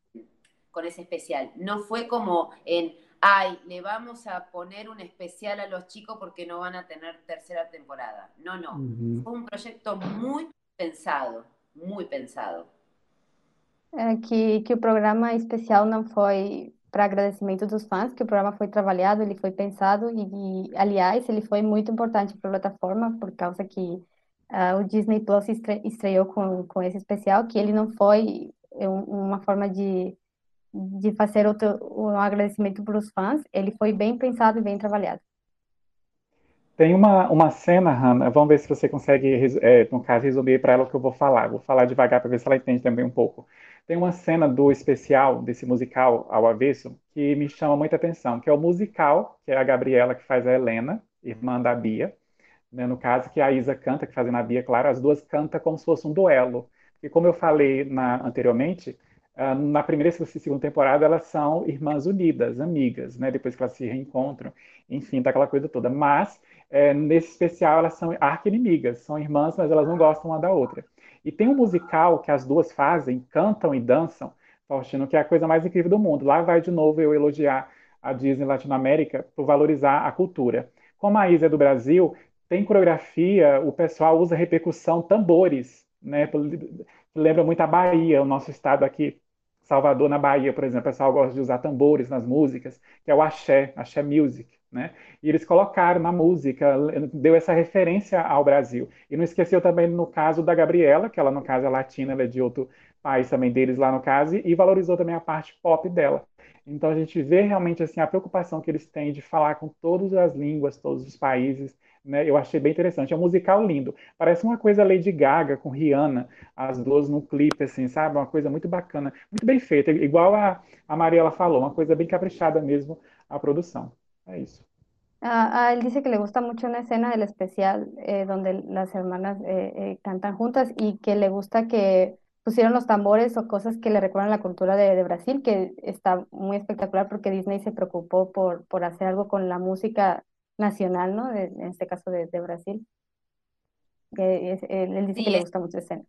con ese especial. No fue como en, ay, le vamos a poner un especial a los chicos porque no van a tener tercera temporada. No, no. Fue un proyecto muy pensado, muy pensado. É que, que o programa especial não foi para agradecimento dos fãs, que o programa foi trabalhado, ele foi pensado e, e aliás, ele foi muito importante para a plataforma, por causa que uh, o Disney Plus estre estreou com, com esse especial, que ele não foi um, uma forma de, de fazer outro, um agradecimento para os fãs, ele foi bem pensado e bem trabalhado. Tem uma, uma cena, Hannah, vamos ver se você consegue, é, no caso, resumir para ela o que eu vou falar. Vou falar devagar para ver se ela entende também um pouco. Tem uma cena do especial, desse musical ao avesso, que me chama muita atenção, que é o musical, que é a Gabriela que faz a Helena, irmã da Bia, né, no caso, que a Isa canta, que fazendo a Bia, claro, as duas cantam como se fosse um duelo. E como eu falei na, anteriormente, na primeira e segunda temporada elas são irmãs unidas, amigas, né, depois que elas se reencontram, enfim, daquela coisa toda. Mas é, nesse especial elas são arqui-inimigas, são irmãs, mas elas não gostam uma da outra. E tem um musical que as duas fazem, cantam e dançam, Faustino, que é a coisa mais incrível do mundo. Lá vai de novo eu elogiar a Disney Latinoamérica por valorizar a cultura. Como a Isa é do Brasil, tem coreografia, o pessoal usa repercussão, tambores, né? Lembra muito a Bahia, o nosso estado aqui, Salvador, na Bahia, por exemplo. O pessoal gosta de usar tambores nas músicas, que é o axé, axé music né? E eles colocaram na música, deu essa referência ao Brasil. E não esqueceu também no caso da Gabriela, que ela no caso é latina, ela é de outro país também deles lá no caso, e valorizou também a parte pop dela. Então a gente vê realmente assim a preocupação que eles têm de falar com todas as línguas, todos os países, né? Eu achei bem interessante. É um musical lindo. Parece uma coisa Lady Gaga com Rihanna, as duas no clipe, assim, sabe? Uma coisa muito bacana, muito bem feita, igual a, a Mariela falou, uma coisa bem caprichada mesmo a produção. É isso. Ah, él dice que le gusta mucho una escena del especial eh, donde las hermanas eh, eh, cantan juntas y que le gusta que pusieron los tambores o cosas que le recuerdan la cultura de, Brasil, que está muy espectacular porque Disney se preocupó por, por hacer algo con la música nacional, ¿no? en este caso de, Brasil. él, dice que le gusta mucho esa escena.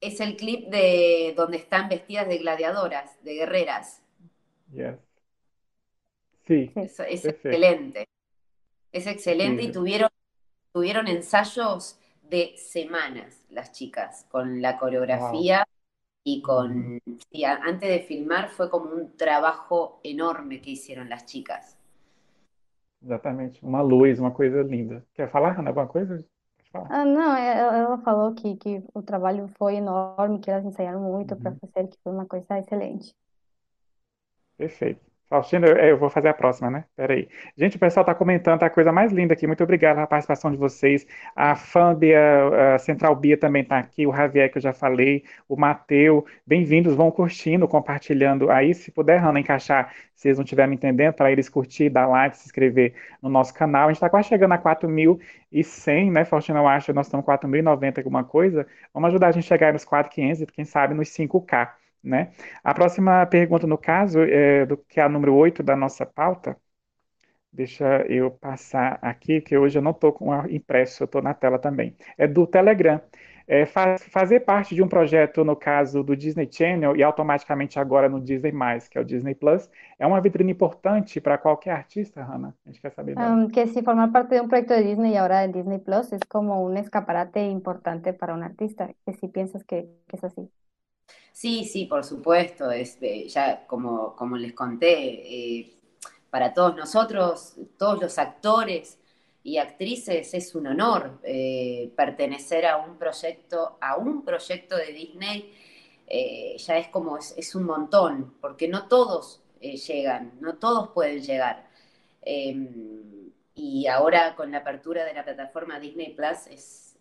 Es el clip de donde están vestidas de gladiadoras, de guerreras. Sí. Es, excelente. Es excelente y tuvieron, tuvieron ensayos de semanas las chicas con la coreografía y con... antes de filmar fue como un trabajo enorme que hicieron las chicas. Exatamente. Uma luz, uma coisa linda. Quer falar, Ana, alguma coisa? Ah, não, ela falou que, que o trabalho foi enorme, que elas ensaiaram muito uhum. para fazer, que foi uma coisa excelente. Perfeito. Faustino, eu, vou fazer a próxima, né? Peraí. Gente, o pessoal está comentando, tá a coisa mais linda aqui. Muito obrigado pela participação de vocês. A Fâbia, a Central Bia também está aqui, o Javier, que eu já falei, o Mateu. Bem-vindos, vão curtindo, compartilhando aí. Se puder, Hanna, encaixar, se vocês não estiverem entendendo, para eles curtir, dar like, se inscrever no nosso canal. A gente está quase chegando a 4.100, né, Faustino? Eu acho, nós estamos 4.090 alguma coisa. Vamos ajudar a gente a chegar nos 4.500 quem sabe nos 5K. Né? A próxima pergunta, no caso, é do, que é a número 8 da nossa pauta, deixa eu passar aqui, que hoje eu não estou com a impresso, eu estou na tela também. É do Telegram. É, faz, fazer parte de um projeto, no caso do Disney Channel, e automaticamente agora no Disney+, que é o Disney Plus, é uma vitrine importante para qualquer artista, Hannah? A gente quer saber. Um, que se formar parte de um projeto de Disney e agora de Disney Plus é como um escaparate importante para um artista, que si piensas que, que é assim. Sí, sí, por supuesto. Es, eh, ya como, les conté, eh, para todos nosotros, todos los actores y actrices, es un honor eh, pertenecer a un proyecto, a un proyecto de Disney. ya es como, es, un montón, porque no todos llegan, no todos pueden llegar. Em, y ahora con la apertura de la plataforma Disney Plus es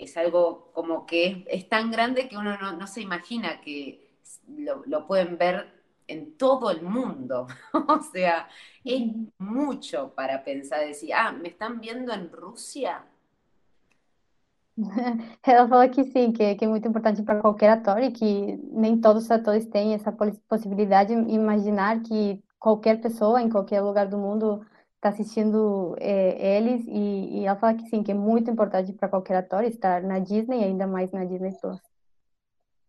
es algo como que es, tan grande que uno no, se imagina que lo, pueden ver en todo el mundo. o sea, es mucho para pensar, decir, ah, ¿me están viendo en Rusia? Ela falou que sim, que, que é muito importante para qualquer ator e que nem todos os atores têm essa possibilidade de imaginar que qualquer pessoa em qualquer lugar do mundo está assistindo é, eles e, e, ela fala que sim, que é muito importante para qualquer ator estar na Disney, ainda mais na Disney Plus.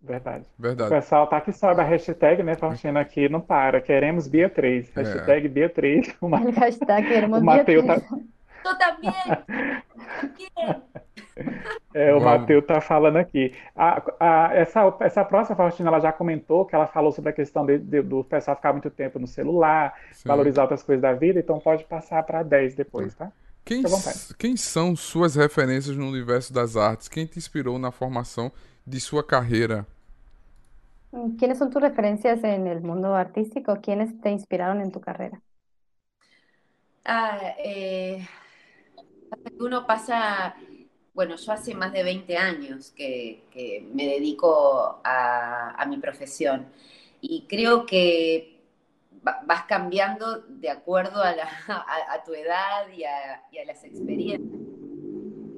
Verdade. Verdade. O pessoal tá que sobe a hashtag, né, Faustina, aqui não para. Queremos Bia 3. É. Hashtag Bia 3. Uma... hashtag queremos o Mateus Bia 3. Tá... Também. É, o Matheus está falando aqui. A, a, essa, essa próxima Faustina ela já comentou que ela falou sobre a questão de, de, do pessoal ficar muito tempo no celular, Sim. valorizar outras coisas da vida, então pode passar para 10 depois, tá? Quem, quem são suas referências no universo das artes? Quem te inspirou na formação de sua carreira? Quem são tuas referências no mundo artístico? Quem te inspiraram em tu carreira? Ah, eh, uno pasa, bueno, yo hace más de 20 años que, que me dedico a, a, mi profesión y creo que vas cambiando de acuerdo a, la, a, a tu edad y, y a, las experiencias.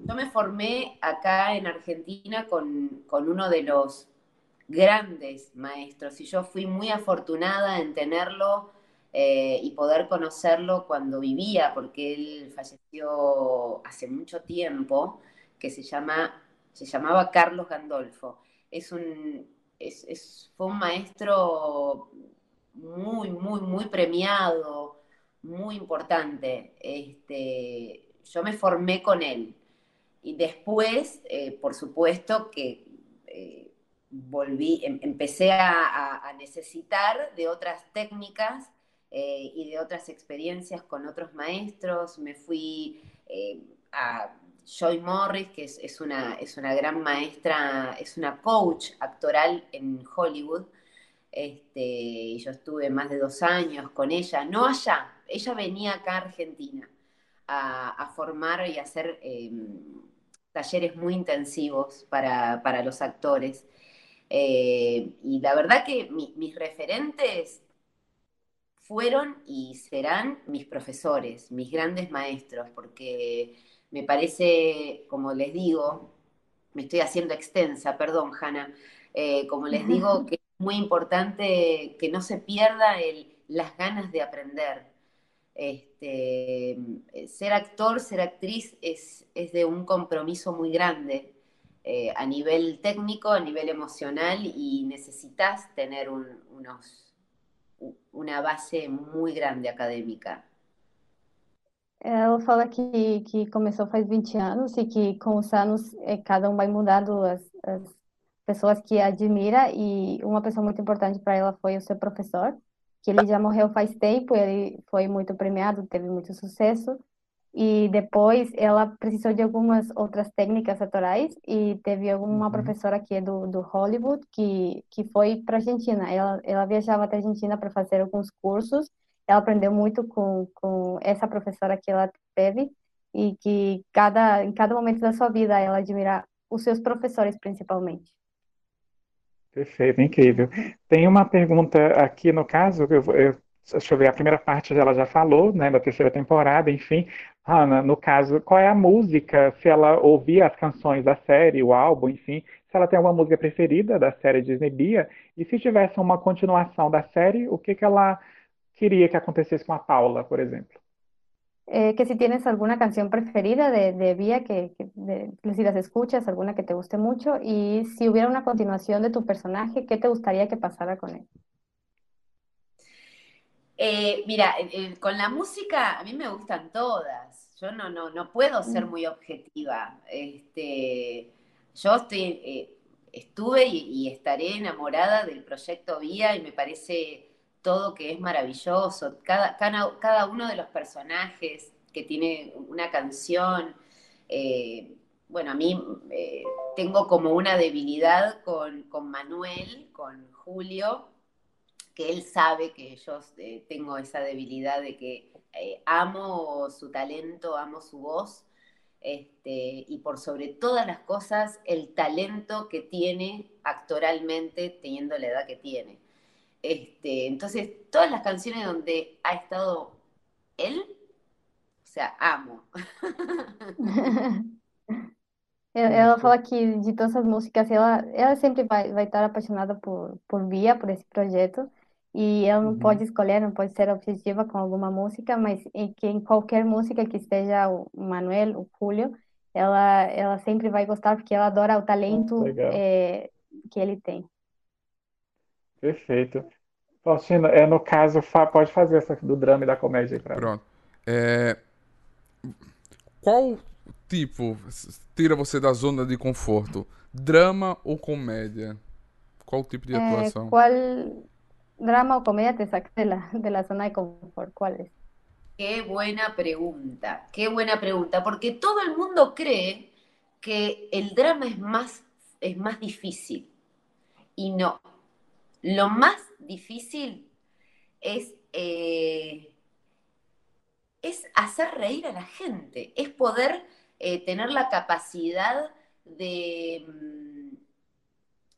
Yo me formé acá en Argentina con, con uno de los grandes maestros y yo fui muy afortunada en tenerlo eh, y poder conocerlo cuando vivía, porque él falleció hace mucho tiempo, que se, llama, se llamaba Carlos Gandolfo. Es un, es, fue un maestro muy, muy, muy premiado, muy importante. Este, yo me formé con él. Y después, eh, por supuesto, que eh, volví, em, empecé a, necesitar de otras técnicas eh, y de otras experiencias con otros maestros. Me fui eh, a Joy Morris, que es, una, es una gran maestra, es una coach actoral en Hollywood. Este, y yo estuve más de dos años con ella, no allá, ella venía acá a Argentina a, formar y hacer eh, talleres muy intensivos para, para los actores. Eh, y la verdad que mi, mis referentes fueron y serán mis profesores, mis grandes maestros, porque me parece, como les digo, me estoy haciendo extensa, perdón, Hanna, eh, como les digo, que es muy importante que no se pierda el, las ganas de aprender. Este, ser actor, ser actriz es, es de un compromiso muy grande eh, a nivel técnico, a nivel emocional y necesitas tener un, unos uma base muito grande acadêmica. Ela fala que, que começou faz 20 anos e que com os anos é, cada um vai mudando as, as pessoas que admira e uma pessoa muito importante para ela foi o seu professor, que ele já morreu faz tempo, ele foi muito premiado, teve muito sucesso e depois ela precisou de algumas outras técnicas autorais e teve uma uhum. professora aqui do, do Hollywood que, que foi para a Argentina. Ela, ela viajava até a Argentina para fazer alguns cursos. Ela aprendeu muito com, com essa professora que ela teve e que cada, em cada momento da sua vida ela admira os seus professores principalmente. Perfeito, incrível. Tem uma pergunta aqui no caso, eu, eu deixa eu ver, a primeira parte ela já falou, né, da terceira temporada, enfim. Ana, no caso, qual é a música, se ela ouvia as canções da série, o álbum, enfim, se ela tem alguma música preferida da série Disney Bia, e se tivesse uma continuação da série, o que que ela queria que acontecesse com a Paula, por exemplo? Eh, que si tienes alguna canción preferida de, de Vía, que, que de, si las escuchas, alguna que te guste mucho, y si hubiera una continuación de tu personaje, ¿qué te gustaría que pasara con él? Eh, mira, eh, con la música a mí me gustan todas. Yo no, no, no puedo ser mm. muy objetiva. Este, yo estoy, eh, estuve y, y, estaré enamorada del proyecto Vía y me parece todo que es maravilloso. Cada, cada, cada uno de los personajes que tiene una canción. Eh, bueno, a mí tengo como una debilidad con, con Manuel, con Julio, que él sabe que yo eh, tengo esa debilidad de que eh, amo su talento, amo su voz, este, y por sobre todas las cosas, el talento que tiene actoralmente teniendo la edad que tiene. Este, entonces, todas las canciones donde ha estado él, o sea, amo. Ela fala que de todas as músicas, ela, ela sempre vai, vai estar apaixonada por, por Via, por esse projeto. E ela não uhum. pode escolher, não pode ser objetiva com alguma música, mas em que em qualquer música que esteja o Manuel, o Julio, ela, ela sempre vai gostar porque ela adora o talento é, que ele tem. Perfeito. Faustina, é, no caso, fa pode fazer essa do drama e da comédia aí pra Pronto. É... Qual tipo tira você da zona de conforto? Drama ou comédia? Qual tipo de atuação? É, qual drama o comedia te saca de la, de la zona de confort? ¿Cuál es? Qué buena pregunta, qué buena pregunta, porque todo el mundo cree que el drama es más, es más difícil. Y no. Lo más difícil es eh, es hacer reír a la gente, es poder eh, tener la capacidad de,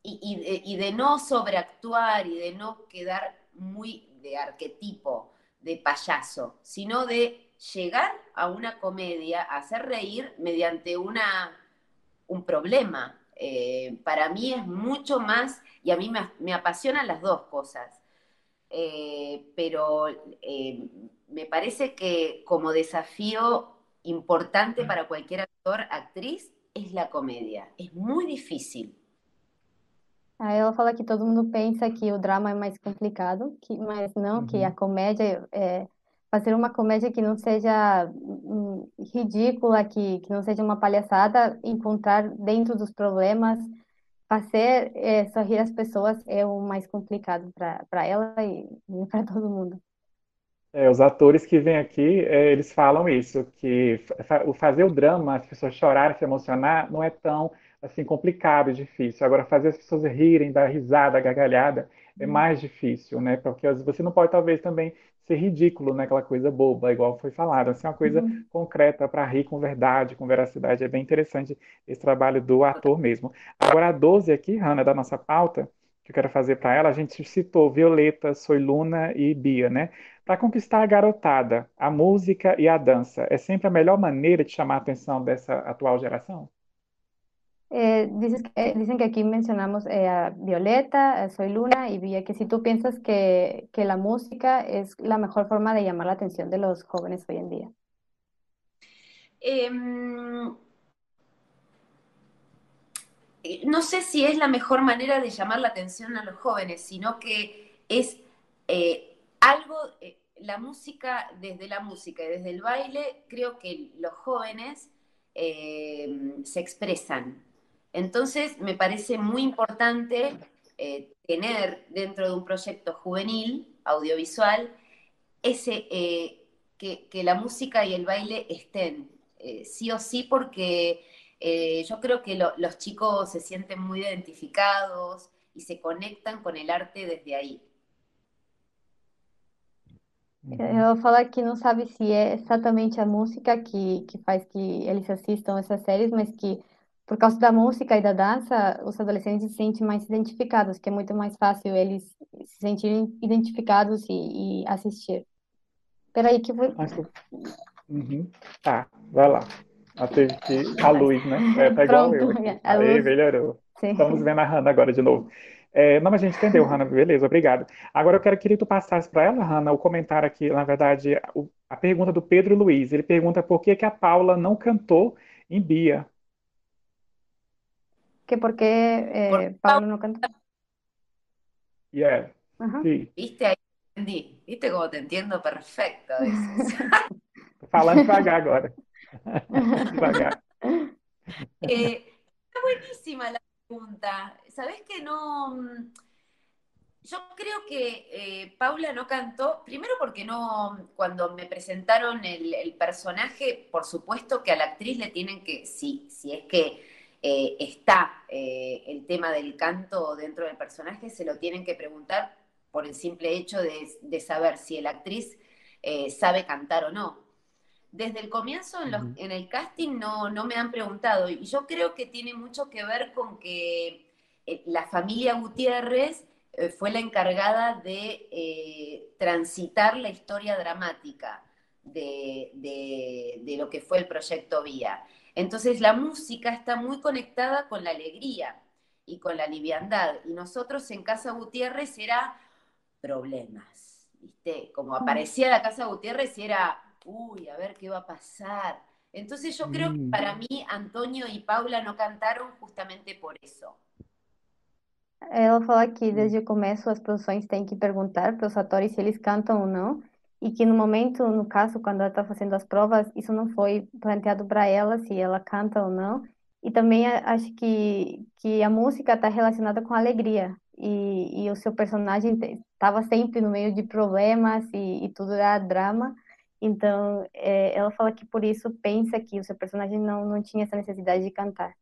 mm, y, de, no sobreactuar y de no quedar muy de arquetipo, de payaso, sino de llegar a una comedia, a hacer reír mediante una, un problema. Eh, para mí es mucho más, y a mí me, apasionan las dos cosas, eh, pero me parece que como desafío importante para cualquier actor, actriz, es la comédia. Es muy difícil. Aí ela fala que todo mundo pensa que o drama é mais complicado, que, mas não, uhum. que a comédia é fazer uma comédia que não seja hum, ridícula, que, que não seja uma palhaçada, encontrar dentro dos problemas, fazer é, sorrir as pessoas é o mais complicado para ela e, e para todo mundo. É, os atores que vêm aqui, é, eles falam isso, que o fazer o drama, as pessoas chorarem, se emocionar, não é tão assim complicado e difícil. Agora, fazer as pessoas rirem, dar risada, gargalhada, é uhum. mais difícil, né? Porque você não pode, talvez, também ser ridículo, né? Aquela coisa boba, igual foi falado. Assim, uma coisa uhum. concreta para rir com verdade, com veracidade. É bem interessante esse trabalho do ator mesmo. Agora, a 12 aqui, Hanna, da nossa pauta, que eu quero fazer para ela, a gente citou Violeta, Soy Luna e Bia, né? Para conquistar a garotada, a música e a dança é sempre a melhor maneira de chamar a atenção dessa atual geração? Eh, dices que, eh, dicen que aquí mencionamos eh, a Violeta, Soy Luna y Villa, que si tú piensas que, que la música es la mejor forma de llamar la atención de los jóvenes hoy en día. Em, no sé si es la mejor manera de llamar la atención a los jóvenes, sino que es algo, eh, la música, desde la música y desde el baile, creo que los jóvenes eh, se expresan. Entonces, me parece muy importante eh, tener dentro de un proyecto juvenil, audiovisual, ese, que, la música y el baile estén, sí o sí, porque yo creo que los chicos se sienten muy identificados y se conectan con el arte desde ahí. Ela fala que não sabe se é exatamente a música que, que que eles assistam essas séries, mas que por causa da música e da dança, os adolescentes se sentem mais identificados, que é muito mais fácil eles se sentirem identificados e, e assistir. Peraí que vou... Uhum. Tá, vai lá. Teve que... A luz, né? É, tá igual Pronto, eu. A luz... Aí, melhorou. Sim. Estamos vendo a Hannah agora de novo. É, não, mas a gente entendeu, Hanna, beleza, obrigado. Agora eu quero que tu passasse para ela, Hanna, o comentário aqui, na verdade, a pergunta do Pedro Luiz. Ele pergunta por que, que a Paula não cantou em Bia. Que porque eh, Paula não cantou? Yeah. Uhum. Sí. Viste aí, entendi. Viste como te entendo perfecto. Falando devagar agora. devagar. Eh, está buenísima la pregunta. ¿Sabes que no? Mm, yo creo que eh, Paula no cantó, primero porque no, cuando me presentaron el, personaje, por supuesto que a la actriz le tienen que, sí, si es que eh, está eh, el tema del canto dentro del personaje, se lo tienen que preguntar por el simple hecho de, de saber si la actriz sabe cantar o no desde el comienzo en, el casting no, no, me han preguntado y yo creo que tiene mucho que ver con que eh, la familia Gutiérrez eh, fue la encargada de eh, transitar la historia dramática de, de, lo que fue el proyecto Vía. Entonces la música está muy conectada con la alegría y con la liviandad y nosotros en Casa Gutiérrez era problemas, ¿viste? Como aparecía la Casa Gutiérrez y era uy, a ver qué va a pasar. Entonces yo creo que mm. para mí Antonio e Paula não cantaram justamente por isso. Ela fala que desde o começo as produções têm que perguntar para os atores se eles cantam ou não, e que no momento, no caso, quando ela está fazendo as provas, isso não foi planteado para ela, se ela canta ou não. E também acho que, que a música está relacionada com alegria, e, e o seu personagem estava sempre no meio de problemas e, e tudo era drama. Então, é, ela fala que por isso pensa que o seu personagem não, não tinha essa necessidade de cantar.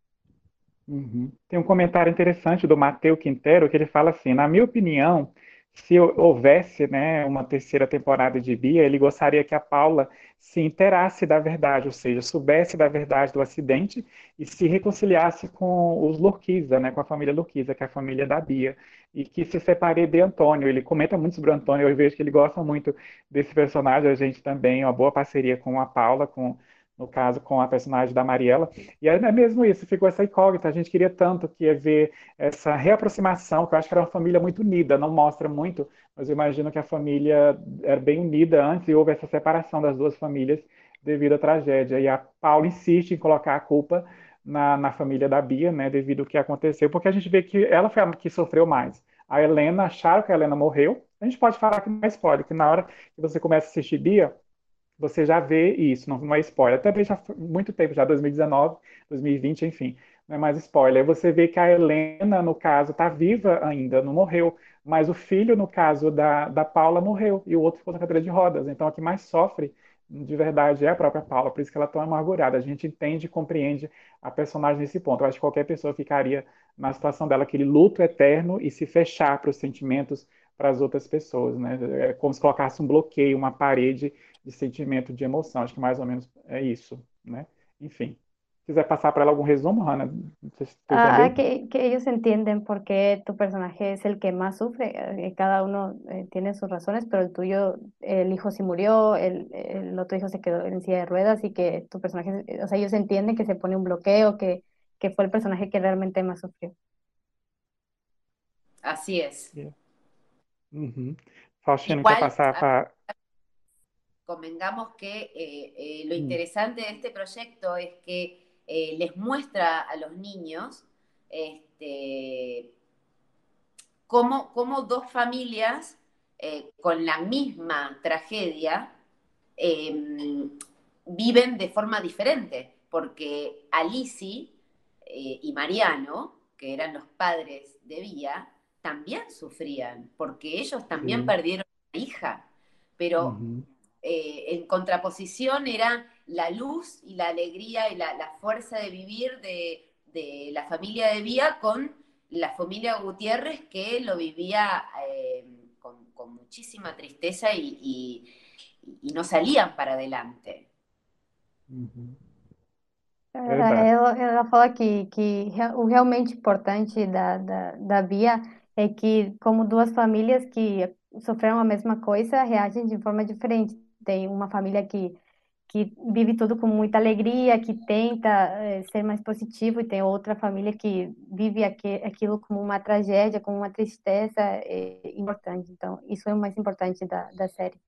Uhum. Tem um comentário interessante do Mateu Quintero que ele fala assim: na minha opinião, se houvesse, né, uma terceira temporada de Bia, ele gostaria que a Paula se inteirasse da verdade, ou seja, soubesse da verdade do acidente e se reconciliasse com os Lurquiza, né, com a família Lurquiza, que é a família da Bia, e que se separe de Antônio. Ele comenta muito sobre o Antônio, eu vejo que ele gosta muito desse personagem, a gente também, uma boa parceria com a Paula, com no caso com a personagem da Mariela. E é mesmo isso, ficou essa incógnita. A gente queria tanto que ver essa reaproximação, que eu acho que era uma família muito unida, não mostra muito, mas eu imagino que a família era bem unida antes e houve essa separação das duas famílias devido à tragédia. E a Paula insiste em colocar a culpa na, na família da Bia, né, devido ao que aconteceu, porque a gente vê que ela foi a que sofreu mais. A Helena, acharam que a Helena morreu. A gente pode falar que não é spoiler, que na hora que você começa a assistir Bia, você já vê isso, não, não é spoiler. Também já muito tempo, já 2019, 2020, enfim, não é mais spoiler. Você vê que a Helena, no caso, está viva ainda, não morreu, mas o filho, no caso da, da Paula, morreu e o outro ficou na cadeira de rodas. Então, a que mais sofre de verdade é a própria Paula, por isso que ela é tão amargurada. A gente entende e compreende a personagem nesse ponto. Eu acho que qualquer pessoa ficaria na situação dela, aquele luto eterno e se fechar para os sentimentos para as outras pessoas, né? É como se colocasse um bloqueio, uma parede de sentimento, de emoção. Acho que mais ou menos é isso, né? Enfim. quiser passar para ela algum resumo, Hanna? Ah, que, que, ellos entienden por qué tu personaje es el que más sufre. Eh, cada uno eh, tiene sus razones, pero el tuyo, el hijo sí murió, el, el, otro hijo se quedó en silla de ruedas y que tu personaje, o sea, ellos entienden que se pone un bloqueo, que, que fue el personaje que realmente más sufrió. Así es. Yeah. Uhum. Faustino, Igual, quer passar para convengamos que eh, eh, lo mm. interesante de este proyecto es que eh, les muestra a los niños este, cómo, dos familias con la misma tragedia em, viven de forma diferente, porque Alici y Mariano, que eran los padres de Vía, también sufrían, porque ellos también perdieron a una hija, pero eh, en contraposición era la luz y la alegría y la, fuerza de vivir de, la familia de Vía con la familia Gutiérrez que lo vivía eh, con, muchísima tristeza y, no salían para adelante. Ela, fala que, que o realmente importante da, da, da Bia é que, como duas famílias que sofreram a mesma coisa, reagem de forma diferente. Tem uma família que, que vive tudo com muita alegria, que tenta é, ser mais positivo, e tem outra família que vive aquilo como uma tragédia, como uma tristeza é, importante. Então, isso é o mais importante da, da série.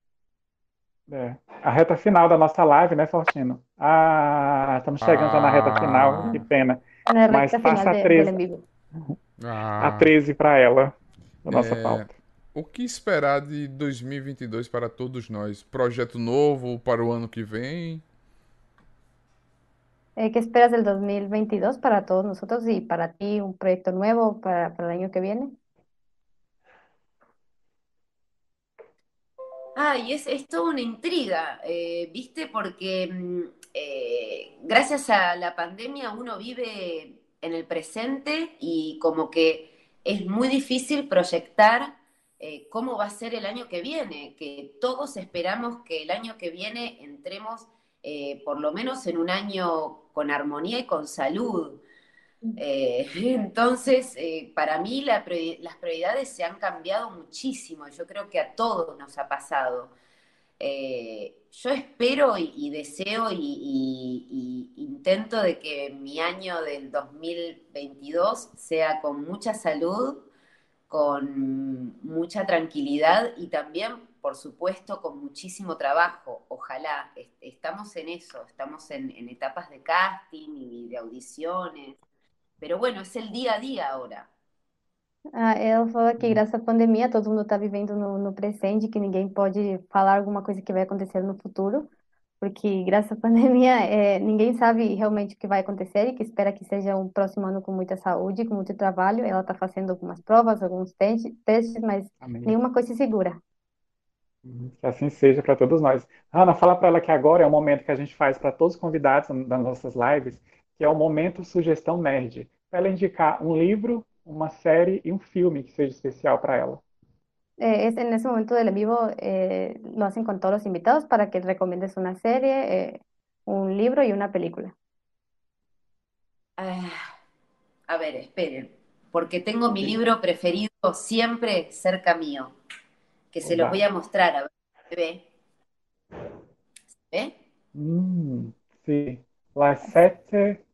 É. A reta final da nossa live, né, Fortino? Ah, estamos chegando ah. já na reta ah. final, que pena. Mas passa a 13, ah. a 13 para ela, da nossa é... pauta. O que esperar de 2022 para todos nós? Projeto novo para o ano que vem? Eh, ¿Qué esperas del 2022 para todos nosotros y para ti un proyecto nuevo para, para el año que viene? Ay, es, es toda una intriga, eh, ¿viste? Porque mm, eh, gracias a la pandemia uno vive en el presente y como que es muy difícil proyectar eh, cómo va a ser el año que viene, que todos esperamos que el año que viene entremos eh, por lo menos en un año con armonía y con salud. Eh, entonces, para mí las prioridades se han cambiado muchísimo, yo creo que a todos nos ha pasado. yo espero y, deseo y, intento de que mi año del 2022 sea con mucha salud, con mucha tranquilidad y también, por supuesto, con muchísimo trabajo. Ojalá, estamos en eso, estamos en, etapas de casting y de audiciones, pero bueno, es el día a día ahora. Ah, ela falou que graças à pandemia todo mundo está vivendo no, no presente, que ninguém pode falar alguma coisa que vai acontecer no futuro. Porque graças à pandemia é, ninguém sabe realmente o que vai acontecer e que espera que seja um próximo ano com muita saúde, com muito trabalho. Ela está fazendo algumas provas, alguns testes, mas Amém. nenhuma coisa segura. Que assim seja para todos nós. Ana, fala para ela que agora é o momento que a gente faz para todos os convidados das nossas lives, que é o momento sugestão nerd. Para ela indicar um livro, uma série e um filme que seja especial para ela. Eh, es en ese momento del en vivo eh, lo hacen con todos los invitados para que recomiendes una serie, eh, un libro y una película. Ah, a ver, esperen, porque tengo mi Sí. libro preferido siempre cerca mío, que se los Va. voy a mostrar, a ver, ¿se ve? ¿Se ve? Hum, sim. Las sete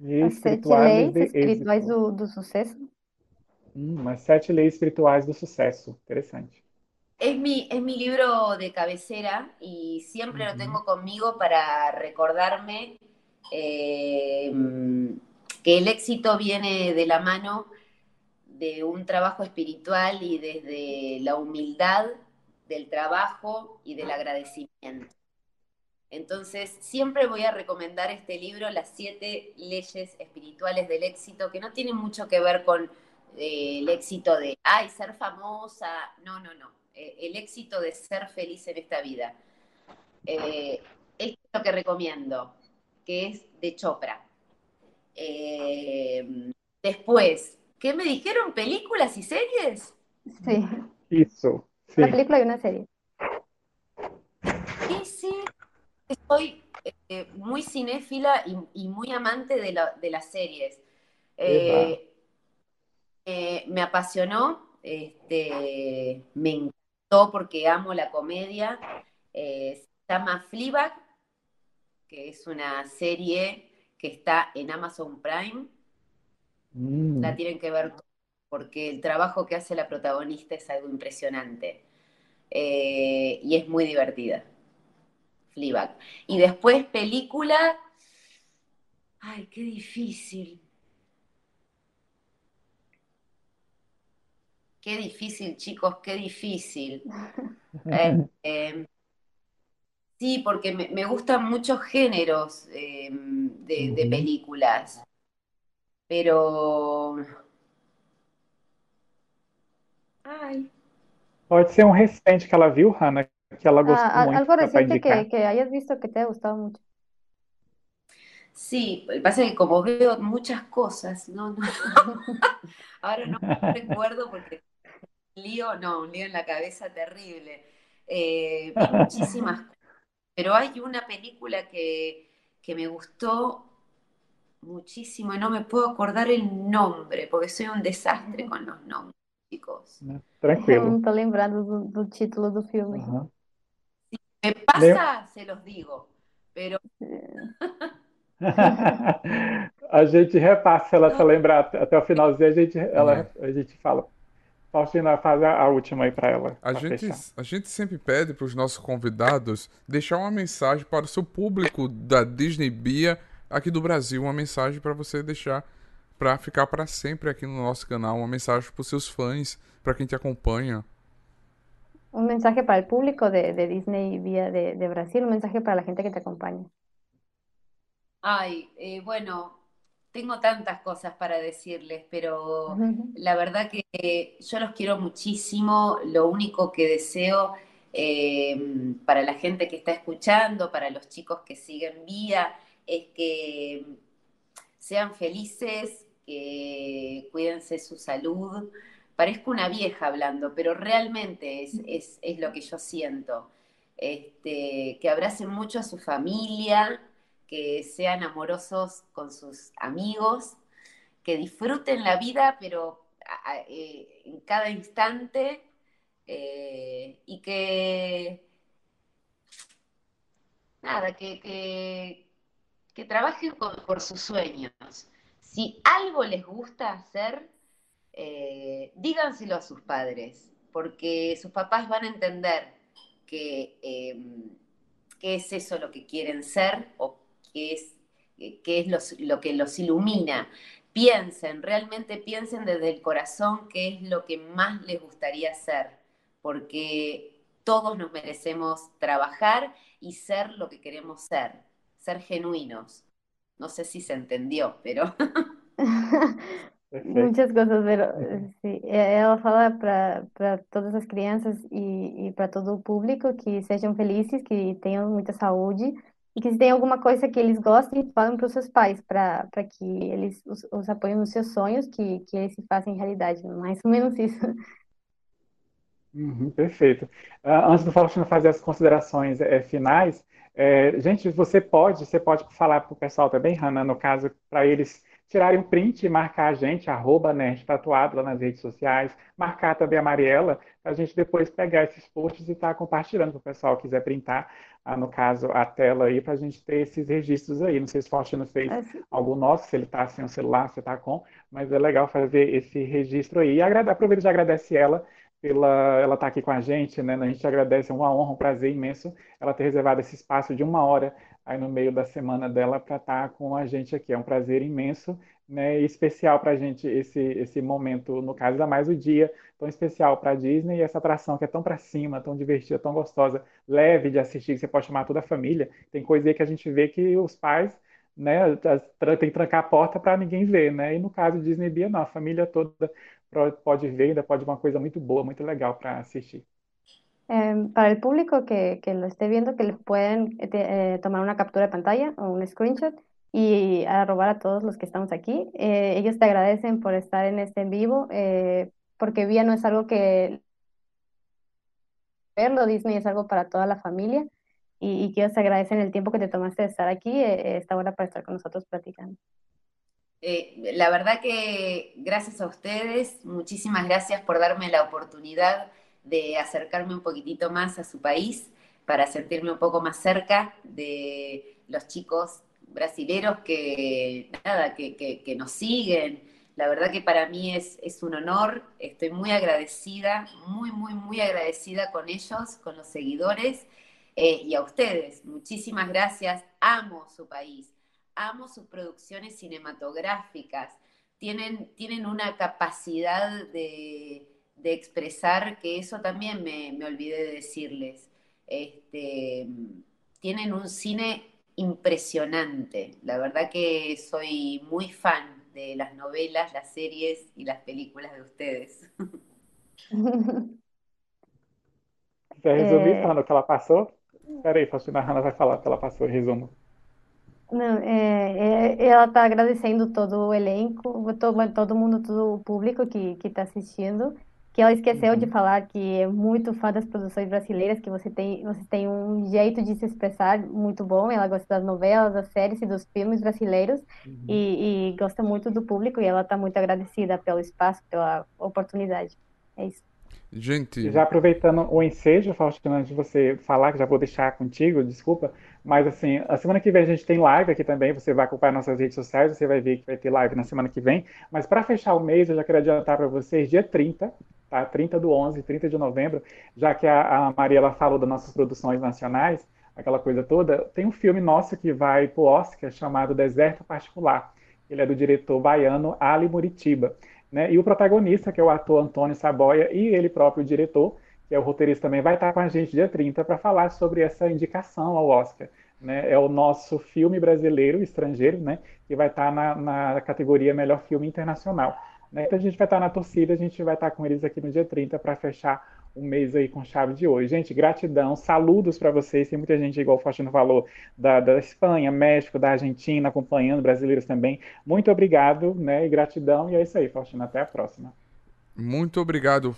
leis As sete espirituais leis de espirituais êxito. do, do sucesso. Hum, as sete leis espirituais do sucesso. Interessante. Es mi, es mi libro de cabecera y siempre lo Uhum. tengo conmigo para recordarme eh, que el éxito viene de la mano de un trabajo espiritual y desde la humildad del trabajo y del agradecimiento. Entonces, siempre voy a recomendar este libro, Las siete leyes espirituales del éxito, que no tiene mucho que ver con eh, el éxito de, ay, ser famosa. No, no, no. Eh, el éxito de ser feliz en esta vida. Eh, esto es lo que recomiendo, que es de Chopra. Eh, después, ¿qué me dijeron? ¿Películas y series? Sí, Isso. una Sim. película y una serie. Sí, sí, soy eh, muy cinéfila y, y muy amante de, la- de las series. Eh, eh, me apasionó, este, me encantó porque amo la comedia. Eh, se llama Fleabag, que es una serie que está en Amazon Prime. Hum, La tienen que ver porque el trabajo que hace la protagonista es algo impresionante. Eh, y es muy divertida. Fleabag. Y después película. Ay, qué difícil. Qué difícil, chicos, qué difícil. Eh, eh, sí, porque me, me gustan muchos géneros eh, de, películas. Pero. Ay. Pode ser um recente que ela viu, Hannah, que ela gostou Ah, muito, algo reciente indicar. que, que hayas visto que te haya gustado mucho. Sí, lo que pasa es que como veo muchas cosas, no, no. Ahora no recuerdo porque lío, no, un lío en la cabeza terrible. Eh, vi muchísimas cosas, pero hay una película que, que me gustó muchísimo y no me puedo acordar el nombre porque soy un desastre con los nombres, chicos. Tranquilo. não tô lembrando do, do título do filme. Aham. Me pasa, se los digo, pero A gente repassa, se ela se lembrar até até o finalzinho, a gente, ela, a gente fala. Faustina, faz a, a última aí para ela, A gente, fechar. a gente sempre pede para os nossos convidados deixar uma mensagem para o seu público da Disney Bia aqui do Brasil, uma mensagem para você deixar para ficar para sempre aqui no nosso canal, uma mensagem para os seus fãs, para quem te acompanha. Un mensaje para el público de, de Disney vía de, de Brasil, un mensaje para la gente que te acompaña. Ay, eh, bueno, tengo tantas cosas para decirles, pero la verdad que eh, yo los quiero muchísimo. Lo único que deseo eh, para la gente que está escuchando, para los chicos que siguen vía, es que sean felices, que cuídense su salud. Parezco una vieja hablando, pero realmente es, es, es lo que yo siento. Este, que abracen mucho a su familia, que sean amorosos con sus amigos, que disfruten la vida, pero eh, en cada instante, eh, y que, nada, que, que, que trabajen por, sus sueños. Si algo les gusta hacer, eh, díganselo a sus padres, porque sus papás van a entender que, eh, qué es eso lo que quieren ser o qué es, qué es los- lo que los ilumina. Piensen, realmente piensen desde el corazón qué es lo que más les gustaría ser, porque todos nos merecemos trabajar y ser lo que queremos ser, ser genuinos. No sé si se entendió, pero. Muitas coisas, pero sim, é- ela fala para todas as crianças e, e para todo o público que sejam felizes, que tenham muita saúde e que se tem alguma coisa que eles gostem, falem para os seus pais, para que eles os, os apoiem nos seus sonhos, que, que eles se façam realidade, mais ou menos isso. Uhum, perfeito. Ah, antes do Faustino fazer as considerações eh, finais, eh, gente, você pode, você pode falar para o pessoal também, Hannah, no caso, para eles tirarem um print e marcar a gente, arroba Nerd Tatuado lá nas redes sociais, marcar também a Mariela, para a gente depois pegar esses posts e estar tá compartilhando para o pessoal que quiser printar, ah, no caso, a tela aí, para a gente ter esses registros aí. Não sei se o Faustino fez É, algum nosso, se ele está sem o celular, se está com, mas é legal fazer esse registro aí. E agrada, aproveito e já agradece ela pela ela estar aqui com a gente, né? A gente agradece, é uma honra, um prazer imenso ela ter reservado esse espaço de uma hora aí no meio da semana dela para estar com a gente aqui. É um prazer imenso, né? E especial para a gente esse esse momento, no caso, ainda mais o dia tão especial para a Disney e essa atração que é tão para cima, tão divertida, tão gostosa, leve de assistir, que você pode chamar toda a família. Tem coisa aí que a gente vê que os pais né, tem que trancar a porta para ninguém ver, né? E no caso Disney Bia, não, a família toda pode ver, ainda pode uma coisa muito boa, muito legal para assistir. Eh, para el público que, lo esté viendo, que les pueden eh, eh, tomar una captura de pantalla o un screenshot y arrobar a todos los que estamos aquí. Ellos te agradecen por estar en este en vivo, porque Vía no es algo que verlo, Disney es algo para toda la familia y, ellos te agradecen el tiempo que te tomaste de estar aquí, esta hora para estar con nosotros platicando. Eh, la verdad que gracias a ustedes, muchísimas gracias por darme la oportunidad de acercarme un poquitito más a su país para sentirme un poco más cerca de los chicos brasileros que, nada, que, nos siguen. La verdad que para mí es, es un honor, estoy muy agradecida, muy, muy, muy agradecida con ellos, con los seguidores eh, y a ustedes. Muchísimas gracias, amo su país amo sus producciones cinematográficas, tienen, tienen una capacidad de, de, expresar que eso también me, me olvidé de decirles. Este, tienen un cine impresionante, la verdad que soy muy fan de las novelas, las series y las películas de ustedes. O que ela passou? Espera aí, Faustina, a Hannah vai falar o que ela passou, resumo. Não, é, é, ela está agradecendo todo o elenco, todo, todo mundo, todo o público que que está assistindo, que ela esqueceu uhum. de falar que é muito fã das produções brasileiras, que você tem, você tem um jeito de se expressar muito bom, ela gosta das novelas, das séries e dos filmes brasileiros, uhum. e, e gosta muito do público, e ela está muito agradecida pelo espaço, pela oportunidade. É isso. Gente. Já aproveitando o ensejo, Faustino, antes de você falar, que já vou deixar contigo, desculpa, mas assim, a semana que vem a gente tem live aqui também, você vai acompanhar nossas redes sociais, você vai ver que vai ter live na semana que vem. Mas para fechar o mês, eu já quero adiantar para vocês, dia 30, tá? 30 do 11, 30 de novembro, já que a, a Mariela falou das nossas produções nacionais, aquela coisa toda, tem um filme nosso que vai pro Oscar chamado Deserto Particular. Ele é do diretor baiano Ali Muritiba. Né? E o protagonista, que é o ator Antônio Saboia, e ele próprio, o diretor, que é o roteirista também, vai estar com a gente dia 30 para falar sobre essa indicação ao Oscar. Né? É o nosso filme brasileiro, estrangeiro, né? que vai estar na, na categoria Melhor Filme Internacional. Né? Então a gente vai estar na torcida, a gente vai estar com eles aqui no dia 30 para fechar um mês aí com chave de ouro. Gente, gratidão, saludos para vocês. Tem muita gente, igual o Faustino falou, da, da Espanha, México, da Argentina, acompanhando, brasileiros também. Muito obrigado, né? E gratidão. E é isso aí, Faustino. Até a próxima. Muito obrigado,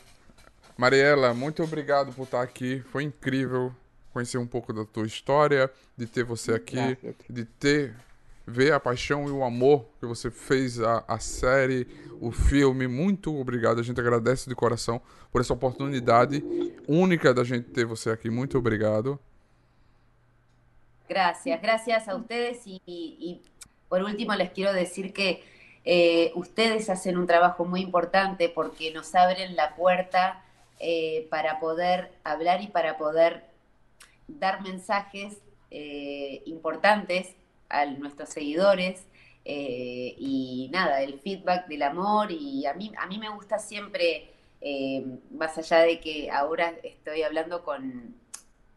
Mariela. Muito obrigado por estar aqui. Foi incrível conhecer um pouco da tua história, de ter você aqui, de ter ver a paixão e o amor que você fez a, a série, o filme. Muito obrigado. A gente agradece de coração por essa oportunidade única da gente ter você aqui. Muito obrigado. Gracias, gracias a ustedes y, y por último les quiero decir que eh, ustedes hacen un trabajo muy importante porque nos abren la puerta eh, para poder hablar y para poder dar mensajes eh, importantes a nuestros seguidores eh, y nada, el feedback del amor y a mí, a mí me gusta siempre, eh, más allá de que ahora estoy hablando con,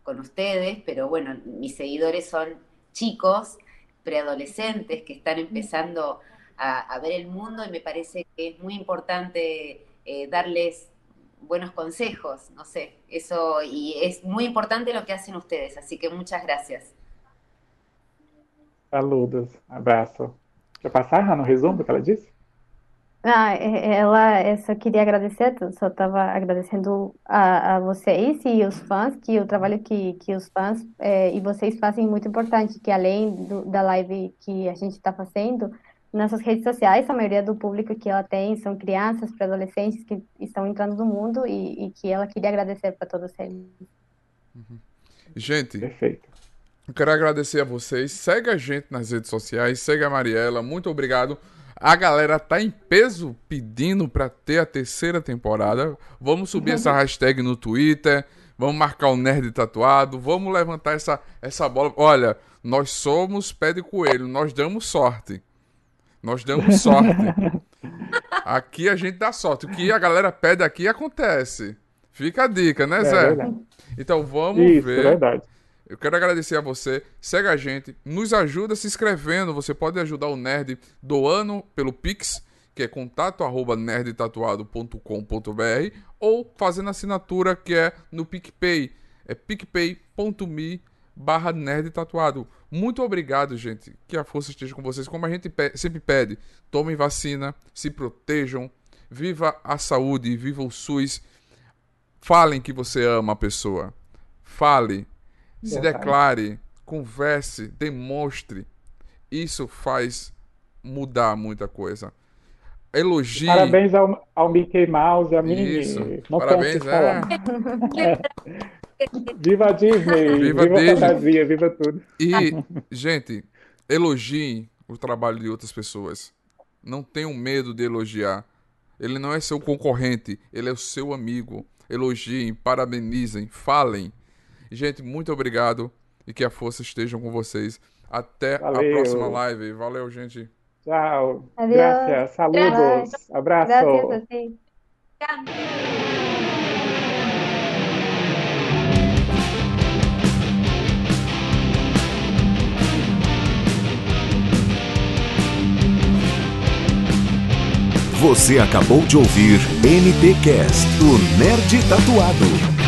con ustedes, pero bueno, mis seguidores son chicos, preadolescentes que están empezando a, a ver el mundo y me parece que es muy importante eh, darles buenos consejos, no sé, eso, y es muy importante lo que hacen ustedes, así que muchas gracias. Saludos, abraço. Quer passar, Hannah, o resumo do que ela disse? Ah, é- ela, eu só queria agradecer, só estava agradecendo a, a vocês e os fãs, que o trabalho que, que os fãs eh, e vocês fazem é muito importante, que além do- da live que a gente está fazendo, nessas redes sociais, a maioria do público que ela tem são crianças, pré-adolescentes que estão entrando no mundo e, e que ela queria agradecer para todos eles. Gente, Perfeito. Eu quero agradecer a vocês. Segue a gente nas redes sociais, segue a Mariela, muito obrigado. A galera tá em peso pedindo pra ter a terceira temporada. Vamos subir essa hashtag no Twitter, vamos marcar o Nerd Tatuado, vamos levantar essa, essa bola. Olha, nós somos pé de coelho, nós damos sorte. Nós damos sorte. Aqui a gente dá sorte. O que a galera pede aqui acontece. Fica a dica, né, É Zé? verdade. Então vamos Isso, ver. verdade. Eu quero agradecer a você. Segue a gente, nos ajuda se inscrevendo. Você pode ajudar o Nerd doando pelo Pix, que é contato arroba nerdtatuado.com.br ou fazendo assinatura que é no PicPay. É picpay.me barra nerdtatuado. Muito obrigado, gente. Que a força esteja com vocês. Como a gente pe- sempre pede, tomem vacina, se protejam, viva a saúde, viva o SUS. Falem que você ama a pessoa. Fale. Se declare, converse, demonstre. Isso faz mudar muita coisa. Elogie. Parabéns ao, ao Mickey Mouse a Minnie. Isso. Não Parabéns, é. Viva a Disney! Viva Viva, Disney. a fantasia! Viva tudo! E, gente, elogiem o trabalho de outras pessoas. Não tenham medo de elogiar. Ele não é seu concorrente, ele é o seu amigo. Elogiem, parabenizem, falem. Gente, muito obrigado e que a força esteja com vocês. Até Valeu. a próxima live. Valeu, gente. Tchau! Adeus. Gracias! Saludos! Abraço! Gracias a ti. Você acabou de ouvir NTcast, o Nerd Tatuado.